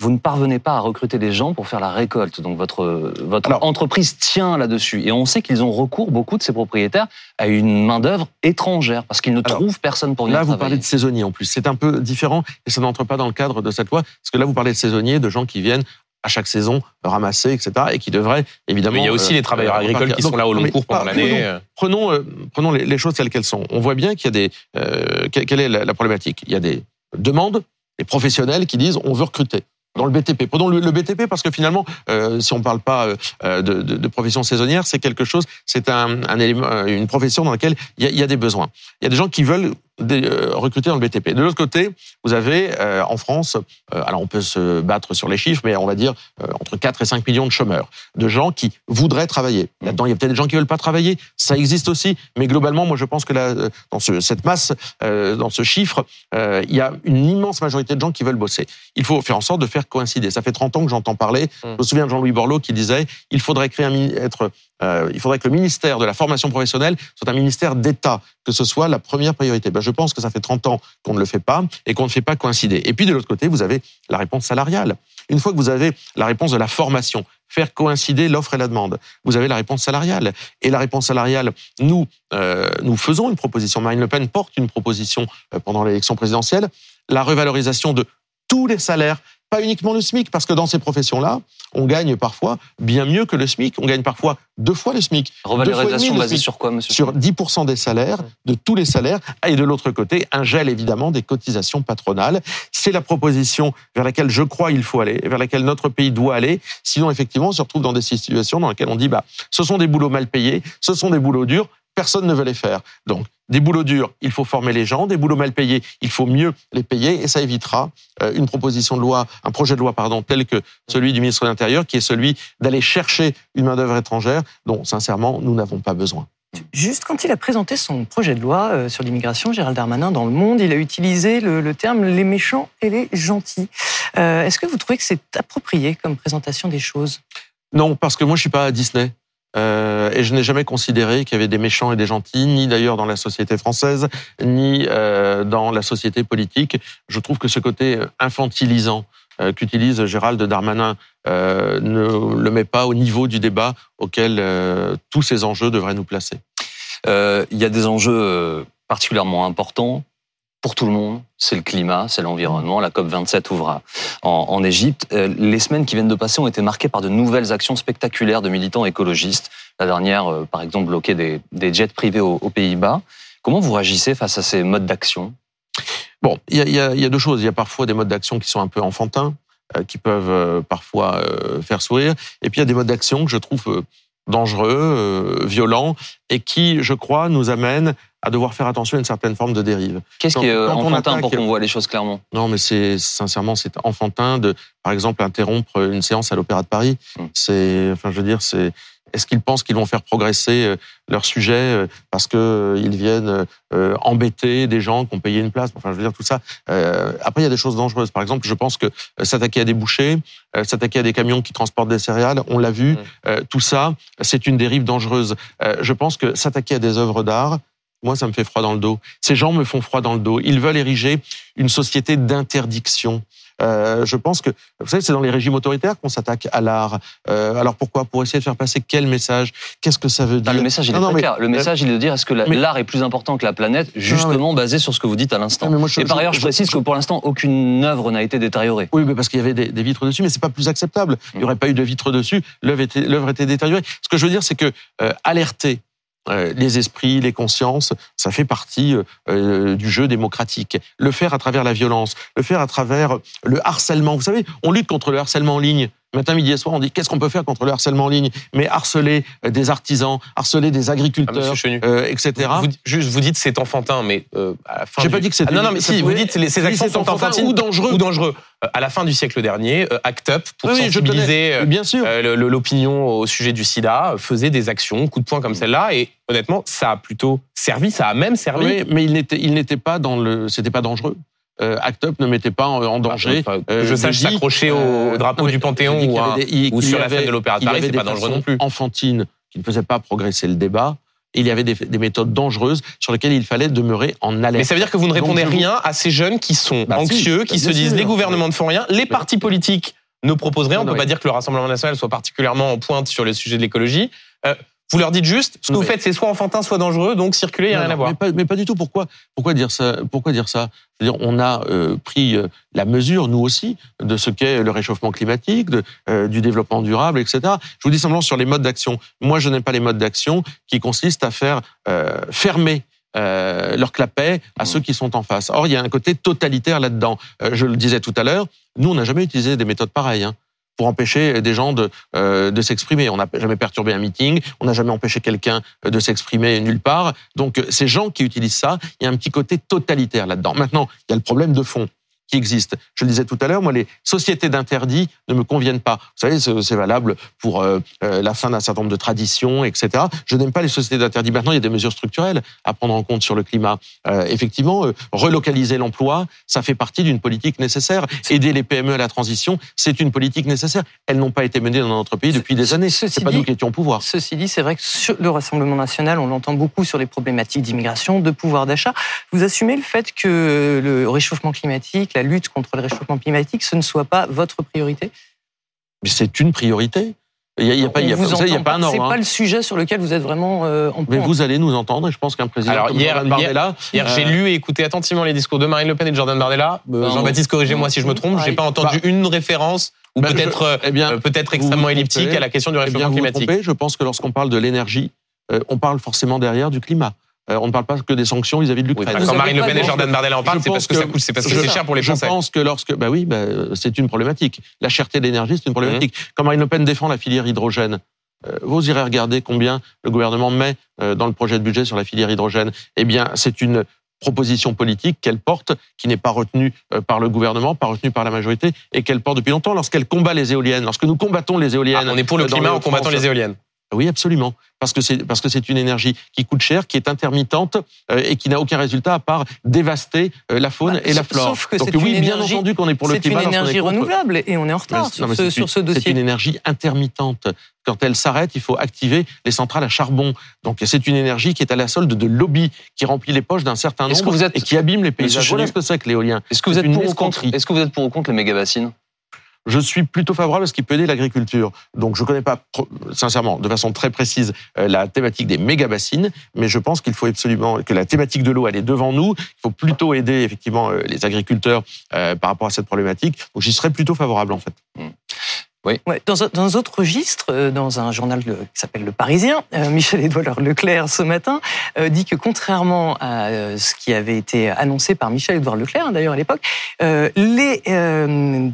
A: vous ne parvenez pas à recruter des gens pour faire la récolte. Donc votre, votre
B: Alors-
A: entreprise tient là-dessus. Et on sait qu'ils ont recours, beaucoup de ces propriétaires, à une main-d'œuvre étrangère, parce qu'ils ne
B: Alors,
A: trouvent personne pour venir
B: Là, vous
A: travailler.
B: parlez de saisonniers en plus. C'est un peu différent et ça n'entre pas dans le cadre de cette loi. Parce que là, vous parlez de saisonniers, de gens qui viennent à chaque saison ramasser, etc. et qui devraient évidemment.
D: Mais il y a aussi
B: euh,
D: les travailleurs
B: euh,
D: agricoles
B: repartir.
D: qui sont là au long cours pendant l'année.
B: prenons-
D: euh.
B: Prenons, euh, prenons les, les choses telles qu'elles sont. On voit bien qu'il y a des. euh, que- quelle est la, la problématique Il y a des demandes, des professionnels qui disent on veut recruter. Dans le BTP. Prenons le, BTP parce que finalement, euh, si on ne parle pas euh, de, de, de profession saisonnière, c'est quelque chose, c'est un, un élément, euh, une profession dans laquelle il y, y a des besoins. Il y a des gens qui veulent des, euh, recruter dans le BTP. De l'autre côté, vous avez euh, en France, euh, alors on peut se battre sur les chiffres, mais on va dire euh, entre 4 et 5 millions de chômeurs, de gens qui voudraient travailler. Là-dedans, il y a peut-être des gens qui veulent pas travailler, ça existe aussi, mais globalement, moi je pense que là, euh, dans ce, cette masse, euh, dans ce chiffre, euh, il y a une immense majorité de gens qui veulent bosser. Il faut faire en sorte de faire coïncider. Ça fait 30 ans que j'entends parler. Je me souviens de Jean-Louis Borloo qui disait il faudrait créer un être euh, il faudrait que le ministère de la formation professionnelle soit un ministère d'État, que ce soit la première priorité. Ben, je pense que ça fait 30 ans qu'on ne le fait pas et qu'on ne fait pas coïncider. Et puis de l'autre côté, vous avez la réponse salariale. Une fois que vous avez la réponse de la formation, faire coïncider l'offre et la demande, vous avez la réponse salariale. Et la réponse salariale, nous, euh, nous faisons une proposition. Marine Le Pen porte une proposition euh, pendant l'élection présidentielle, la revalorisation de tous les salaires, pas uniquement le SMIC, parce que dans ces professions-là, on gagne parfois bien mieux que le SMIC. On gagne parfois deux fois le SMIC.
A: Revalorisation basée sur quoi, monsieur
B: Sur 10% des salaires, de tous les salaires, et de l'autre côté, un gel évidemment des cotisations patronales. C'est la proposition vers laquelle je crois il faut aller, vers laquelle notre pays doit aller. Sinon, effectivement, on se retrouve dans des situations dans lesquelles on dit, bah, ce sont des boulots mal payés, ce sont des boulots durs, personne ne veut les faire. Donc, des boulots durs, il faut former les gens, des boulots mal payés, il faut mieux les payer, et ça évitera euh, une proposition de loi, un projet de loi, pardon, tel que celui du ministre de l'Intérieur, qui est celui d'aller chercher une main-d'œuvre étrangère dont, sincèrement, nous n'avons pas besoin.
C: Juste quand il a présenté son projet de loi euh, sur l'immigration, Gérald Darmanin, dans Le Monde, il a utilisé le, le terme les méchants et les gentils. Euh, Est-ce que vous trouvez que c'est approprié comme présentation des choses?
B: Non, parce que moi, je suis pas à Disney. Euh, et je n'ai jamais considéré qu'il y avait des méchants et des gentils, ni d'ailleurs dans la société française, ni euh, dans la société politique. Je trouve que ce côté infantilisant euh, qu'utilise Gérald Darmanin ne le met pas au niveau du débat auquel tous ces enjeux devraient nous placer.
A: Il y a des enjeux particulièrement importants pour tout le monde. C'est le climat, c'est l'environnement. La COP 27 ouvre en, Égypte. Euh, les semaines qui viennent de passer ont été marquées par de nouvelles actions spectaculaires de militants écologistes. La dernière, euh, par exemple, bloquer des, jets privés aux, Pays-Bas. Comment vous réagissez face à ces modes d'action?
B: Bon, il y a, deux choses. Il y a parfois des modes d'action qui sont un peu enfantins, euh, qui peuvent parfois faire sourire. Et puis il y a des modes d'action que je trouve dangereux, euh, violents, et qui, je crois, nous amènent à devoir faire attention à une certaine forme de dérive.
A: Qu'est-ce qui est euh,
B: on
A: enfantin
B: attaque-
A: pour qu'on voit les choses clairement?
B: Non, mais c'est sincèrement, c'est enfantin de, par exemple, interrompre une séance à l'Opéra de Paris.
A: Mm.
B: C'est, enfin, je veux dire, c'est Est-ce qu'ils pensent qu'ils vont faire progresser euh, leur sujet euh, parce que euh, ils viennent embêter des gens qui ont payé une place? Enfin, je veux dire tout ça. Après, il y a des choses dangereuses. Par exemple, je pense que s'attaquer à des bouchers, s'attaquer à des camions qui transportent des céréales, on l'a vu.
D: Mm.
B: tout ça, c'est une dérive dangereuse. Je pense que s'attaquer à des œuvres d'art, moi, ça me fait froid dans le dos. Ces gens me font froid dans le dos. Ils veulent ériger une société d'interdiction. Euh, je pense que, vous savez, c'est dans les régimes autoritaires qu'on s'attaque à l'art. Euh, alors pourquoi? Pour essayer de faire passer quel message? Qu'est-ce que ça veut dire
A: Bah, le message, il est
B: Non,
A: très
B: mais-
A: clair. Le message, il est de dire est-ce que l'art est plus important que la planète, justement basé sur ce que vous dites à l'instant? Et par ailleurs, je
B: je-
A: précise
B: je-
A: que pour l'instant, aucune œuvre n'a été détériorée.
B: Oui, mais parce qu'il y avait des, des vitres dessus, mais c'est pas plus acceptable. Il n'y aurait pas eu de vitres dessus, l'œuvre était, était détériorée. Ce que je veux dire, c'est que euh, alerter euh, les esprits, les consciences, ça fait partie euh, euh, du jeu démocratique. Le faire à travers la violence, le faire à travers le harcèlement. Vous savez, on lutte contre le harcèlement en ligne. Matin, midi et soir, on dit qu'est-ce qu'on peut faire contre le harcèlement en ligne? Mais harceler euh, des artisans, harceler des
D: Ah,
B: agriculteurs, euh, etc.
D: Vous, juste, vous dites c'est enfantin, mais euh, à la fin.
B: J'ai
D: du-
B: pas dit que c'était-
D: Ah, non, non, mais si, vous dites les- ces actions sont
B: enfantin
D: enfantines
B: ou dangereux.
D: Ou dangereux. À la fin du siècle dernier, ACT UP, pour
B: Oui,
D: sensibiliser l'opinion au sujet du sida, faisait des actions, coup de poing comme celle-là, et honnêtement, ça a plutôt servi, ça a même servi.
B: Oui, mais il n'était pas dans le, c'était pas dangereux. Euh, Act Up ne mettait pas en, en danger.
D: Enfin,
B: euh,
D: que je sache s'accrocher au,
B: Euh,
D: au drapeau
B: non,
D: du Panthéon ou,
B: y
D: à-
B: avait des- il-
D: ou
B: qu'il
D: sur la
B: avait-
D: scène de l'Opéra de Paris,
B: avait
D: c'est pas dangereux non plus.
B: Enfantines qui ne faisaient pas progresser le débat. Et il y avait des, des méthodes dangereuses sur lesquelles il fallait demeurer en alerte.
D: Mais ça veut dire que vous ne répondez rien à ces jeunes qui sont
B: Bah,
D: anxieux,
B: bah,
D: qui se disent
B: sûr.
D: les gouvernements ne font rien, les partis politiques ne proposent rien. On ne peut pas dire que le Rassemblement national soit particulièrement en pointe sur le sujet de l'écologie. Euh, vous leur dites juste, ce que
B: Non,
D: vous faites, c'est soit enfantin, soit dangereux, donc circuler, il n'y a
B: Non,
D: rien à voir.
B: Mais pas, mais pas du tout. Pourquoi, pourquoi dire ça Pourquoi dire ça? Je veux dire, on a euh, pris euh, la mesure, nous aussi, de ce qu'est le réchauffement climatique, de, euh, du développement durable, etc. Je vous dis simplement sur les modes d'action. Moi, je n'aime pas les modes d'action qui consistent à faire euh, fermer. euh, leur clapet à
A: Mmh.
B: ceux qui sont en face. Or, il y a un côté totalitaire là-dedans. Euh, je le disais tout à l'heure, nous, on n'a jamais utilisé des méthodes pareilles. Hein pour empêcher des gens de, euh, de s'exprimer. On n'a jamais perturbé un meeting, on n'a jamais empêché quelqu'un de s'exprimer nulle part. Donc ces gens qui utilisent ça, il y a un petit côté totalitaire là-dedans. Maintenant, il y a le problème de fond qui existe. Je le disais tout à l'heure, moi, les sociétés d'interdit ne me conviennent pas. Vous savez, c'est valable pour euh, euh, la fin d'un certain nombre de traditions, etc. Je n'aime pas les sociétés d'interdit. Maintenant, il y a des mesures structurelles à prendre en compte sur le climat. Euh, effectivement, euh, relocaliser l'emploi, ça fait partie d'une politique nécessaire. Aider les PME à la transition, c'est une politique nécessaire. Elles n'ont pas été menées dans notre pays depuis des années. C'est pas
C: dit-
B: nous qui étions au pouvoir.
C: Ceci dit, c'est vrai que sur le Rassemblement national, on l'entend beaucoup sur les problématiques d'immigration, de pouvoir d'achat. Vous assumez le fait que le réchauffement climatique, la lutte contre le réchauffement climatique, ce ne soit pas votre priorité
B: Mais c'est une priorité. Il n'y a, pas, il y a,
C: On vous
B: vous savez, il y a
C: entend
B: pas un
C: C'est
B: ordre.
C: pas
B: hein.
C: le sujet sur lequel vous êtes vraiment euh, en
B: Mais vous allez nous entendre et je pense qu'un président
D: Alors,
B: comme
D: hier-
B: Jordan Bardella,
D: Hier, j'ai
B: euh,
D: lu et écouté attentivement les discours de Marine Le Pen et de Jordan Bardella. Euh. Jean-Baptiste, corrigez-moi si je me trompe. J'ai pas entendu une référence ou
B: bah,
D: peut-être euh,
B: eh bien,
D: euh, peut-être
B: vous
D: extrêmement
B: vous
D: elliptique
B: trompez.
D: à la question du
B: Eh bien,
D: réchauffement
B: vous vous
D: climatique.
B: trompez. Je pense que lorsqu'on parle de l'énergie, euh, on parle forcément derrière du climat. Euh, on ne parle pas que des sanctions vis-à-vis de l'Ukraine.
C: Vous
D: quand Marine Le Pen et Jordan Bardella en parlent,
B: Je
D: c'est parce que ça
B: que-
D: coûte, c'est parce que
B: je-
D: c'est cher pour les
B: je
D: Français.
B: pense que lorsque, bah oui, bah, c'est une problématique. La cherté de l'énergie, c'est une problématique.
D: Mmh.
B: Quand Marine Le Pen défend la filière hydrogène, euh, vous irez regarder combien le gouvernement met euh, dans le projet de budget sur la filière hydrogène. Eh bien, c'est une proposition politique qu'elle porte, qui n'est pas retenue euh, par le gouvernement, pas retenue par la majorité, et qu'elle porte depuis longtemps. Lorsqu'elle combat les éoliennes, lorsque nous combattons les
D: Ah,
B: éoliennes,
D: on est pour le
B: euh,
D: climat en combattant les éoliennes.
B: Oui, absolument. Parce que c'est parce que c'est une énergie qui coûte cher, qui est intermittente euh, et qui n'a aucun résultat à part dévaster euh, la faune
C: Bah,
B: et la flore.
C: sauf que
B: Donc
C: c'est
B: oui,
C: une
B: bien
C: énergie-
B: entendu qu'on est pour le
C: C'est
B: climat.
C: une
B: lorsqu'on est
C: énergie renouvelable et on est en retard
B: Mais-
C: sur, ce,
B: c'est
C: sur
B: une-
C: ce
B: C'est
C: dossier.
B: une énergie intermittente. Quand elle s'arrête, il faut activer les centrales à charbon. Donc c'est une énergie qui est à la solde de lobbies qui remplit les poches d'un certain nombre
A: vous êtes-
B: et qui abîme les paysages. Voilà ce que c'est que l'éolien.
A: Est-ce que vous
B: C'est
A: êtes
B: une
A: pour ou contre
B: escroquerie.
A: Est-ce que vous êtes pour ou contre les méga-bassines
B: Je suis plutôt favorable à ce qui peut aider l'agriculture. Donc, je ne connais pas, sincèrement, de façon très précise, euh, la thématique des méga-bassines, mais je pense qu'il faut absolument que la thématique de l'eau, elle est devant nous. Il faut plutôt aider, effectivement, euh, les agriculteurs euh, par rapport à cette problématique. Donc, j'y serais plutôt favorable, en fait.
C: Ouais, dans, un- dans un autre registre, euh, dans un journal qui s'appelle Le Parisien, euh, Michel-Édouard Leclerc ce matin euh, dit que contrairement à ce qui avait été annoncé par Michel-Édouard Leclerc, hein, d'ailleurs à l'époque, les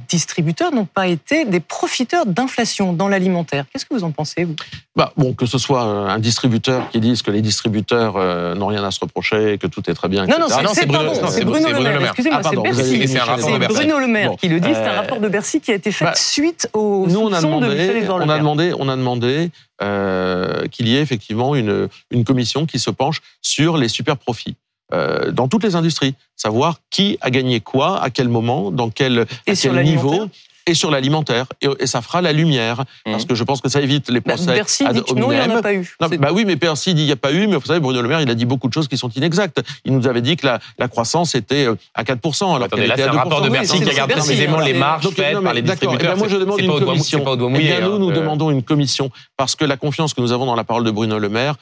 C: distributeurs n'ont pas été des profiteurs d'inflation dans l'alimentaire. Qu'est-ce que vous en pensez vous?
B: Bah, bon, que ce soit un distributeur qui dise que les distributeurs euh, n'ont rien à se reprocher, que tout est très bien,
C: Non,
B: etc.
C: non, c'est
D: non, c'est
C: c'est
D: Bruno-
C: pas bon,
D: non,
C: c'est
D: c'est
C: Bruno,
D: Bruno
C: Le Maire. Excusez-moi,
B: Ah, pardon,
C: c'est Bercy.
D: C'est
B: Michel.
C: Bruno Le Maire
B: Bon.
C: qui le dit. C'est un rapport de Bercy qui a été fait
B: bah,
C: suite au
B: nous, on a
C: de
B: demandé, on a demandé, on a demandé euh, qu'il y ait effectivement une, une commission qui se penche sur les super profits. euh, dans toutes les industries, savoir qui a gagné quoi, à quel moment, dans quel,
C: Et
B: à quel niveau, et sur l'alimentaire. Et, et ça fera la lumière, parce
A: Mhm.
B: que je pense que ça évite les
C: Bah,
B: procès
C: Bercy
B: ad
C: dit que non, il n'y en a pas eu.
B: Non, bah oui, mais Percy dit il n'y a pas eu, mais vous savez, Bruno Le Maire, il a dit beaucoup de choses qui sont inexactes. Il nous avait dit que la, la croissance était euh, à 4%, alors
D: Attendez,
B: qu'elle
D: là,
B: était
D: c'est
B: à
D: un
B: 2%.
D: rapport de
B: Oui,
D: Bercy
B: c'est-
D: qui regarde
C: Bercy,
D: précisément les marges
B: Donc,
D: faites
B: non,
D: par
B: mais
D: les
B: d'accord. Eh
D: distributeurs.
B: ben, moi, je
D: C'est-
B: demande une
D: pas au doigt-
B: commission.
D: Doigt
B: Eh
D: mouillé.
B: bien, nous,
D: hein.
B: nous
D: Euh,
B: demandons une commission parce que la confiance que nous avons dans la parole de Bruno Le Maire,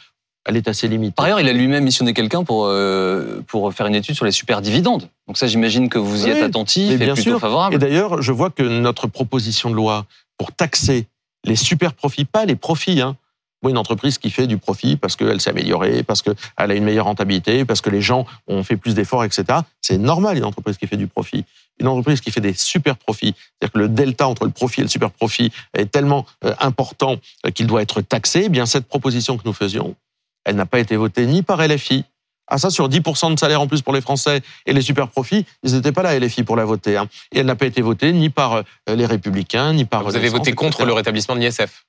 B: elle est assez limitée.
A: Par ailleurs, il a lui-même missionné quelqu'un pour, euh, pour faire une étude sur les super dividendes. Donc ça, j'imagine que vous y
B: Oui,
A: êtes attentif et
B: bien
A: plutôt
B: sûr.
A: favorable.
B: Et d'ailleurs, je vois que notre proposition de loi pour taxer les super profits, pas les profits, hein. Moi, une entreprise qui fait du profit parce qu'elle s'est améliorée, parce qu'elle a une meilleure rentabilité, parce que les gens ont fait plus d'efforts, etc. C'est normal, une entreprise qui fait du profit. Une entreprise qui fait des super profits, c'est-à-dire que le delta entre le profit et le super profit est tellement euh, important euh, qu'il doit être taxé, eh bien cette proposition que nous faisions, elle n'a pas été votée ni par LFI. Ah ça, sur 10% de salaire en plus pour les Français et les super profits, ils n'étaient pas là, LFI, pour la voter. hein. Et elle n'a pas été votée ni par euh, les Républicains, ni par
D: Vous avez voté contre
B: etc.
D: le rétablissement de l'ISF.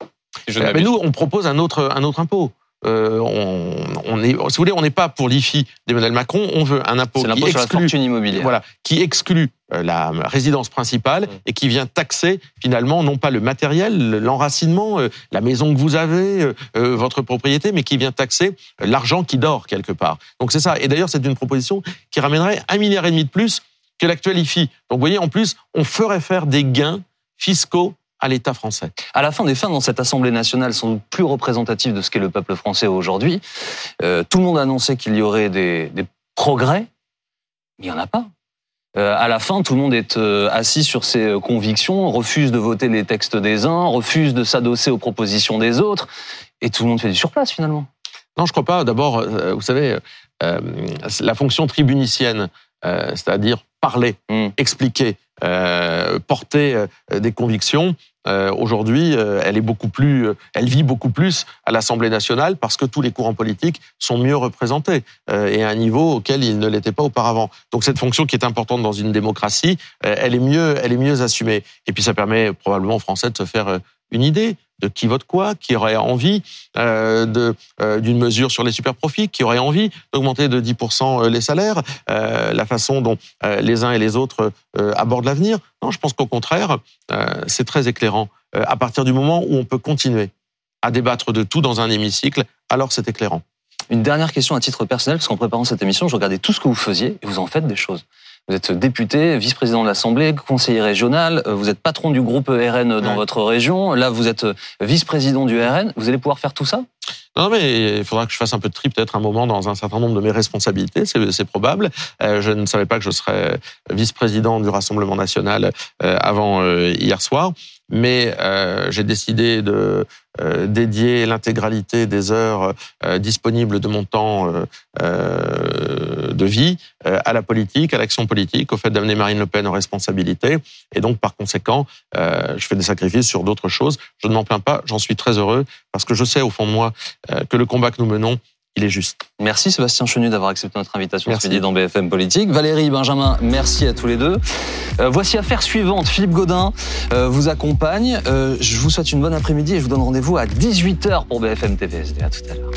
D: Si
B: Mais
D: m'abuse.
B: nous, on propose un autre, un autre impôt. Euh, on, on est, si vous voulez, on n'est pas pour l'IFI d'Emmanuel Macron. On veut un impôt qui
A: l'impôt sur la
B: exclut,
A: fortune immobilière.
B: voilà, qui exclut euh, la résidence principale
D: Mm.
B: et qui vient taxer finalement non pas le matériel, l'enracinement, euh, la maison que vous avez, euh, votre propriété, mais qui vient taxer l'argent qui dort quelque part. Donc c'est ça. Et d'ailleurs, c'est une proposition qui ramènerait un milliard et demi de plus que l'actuel IFI. Donc vous voyez, en plus, on ferait faire des gains fiscaux à l'État français.
A: À la fin des fins, dans cette Assemblée nationale, sans doute plus représentative de ce qu'est le peuple français aujourd'hui, euh, tout le monde a annoncé qu'il y aurait des, des progrès, mais il n'y en a pas. Euh, à la fin, tout le monde est euh, assis sur ses euh, convictions, refuse de voter les textes des uns, refuse de s'adosser aux propositions des autres, et tout le monde fait du surplace finalement.
B: Non, je crois pas. D'abord, vous savez, la fonction tribunicienne, c'est-à-dire parler,
A: Mm.
B: expliquer, euh, porter euh, des convictions, euh, aujourd'hui, euh, elle est beaucoup plus, elle vit beaucoup plus à l'Assemblée nationale parce que tous les courants politiques sont mieux représentés et à un niveau auquel ils ne l'étaient pas auparavant. Donc cette fonction qui est importante dans une démocratie, elle est mieux, elle est mieux assumée. Et puis ça permet probablement aux Français de se faire une idée de qui vote quoi, qui aurait envie euh, euh, d'une mesure sur les super profits, qui aurait envie d'augmenter de 10% les salaires, euh, la façon dont euh, les uns et les autres euh, abordent l'avenir. Non, je pense qu'au contraire, euh, c'est très éclairant. Euh, à partir du moment où on peut continuer à débattre de tout dans un hémicycle, alors c'est éclairant.
A: Une dernière question à titre personnel, parce qu'en préparant cette émission, je regardais tout ce que vous faisiez et vous en faites des choses. Vous êtes député, vice-président de l'Assemblée, conseiller régional, euh, vous êtes patron du groupe RN dans
B: Ouais.
A: votre région, là vous êtes euh, vice-président du RN, vous allez pouvoir faire tout ça?
B: Non, mais il faudra que je fasse un peu de tri peut-être un moment dans un certain nombre de mes responsabilités, c'est c'est probable. Euh, je ne savais pas que je serais vice-président du Rassemblement national euh, avant euh, hier soir, mais euh, j'ai décidé de euh, dédier l'intégralité des heures euh, disponibles de mon temps euh, euh, de vie euh, à la politique, à l'action politique, au fait d'amener Marine Le Pen aux responsabilités. Et donc, par conséquent, je fais des sacrifices sur d'autres choses. Je ne m'en plains pas, j'en suis très heureux, parce que je sais au fond de moi que le combat que nous menons, il est juste.
A: Merci Sébastien Chenu d'avoir accepté notre invitation
B: Merci.
A: ce midi dans BFM Politique. Valérie, Benjamin, merci à tous les deux. Euh, voici affaire suivante. Philippe Godin euh, vous accompagne. Euh, je vous souhaite une bonne après-midi et je vous donne rendez-vous à 18h pour BFM TVSD. À tout à l'heure.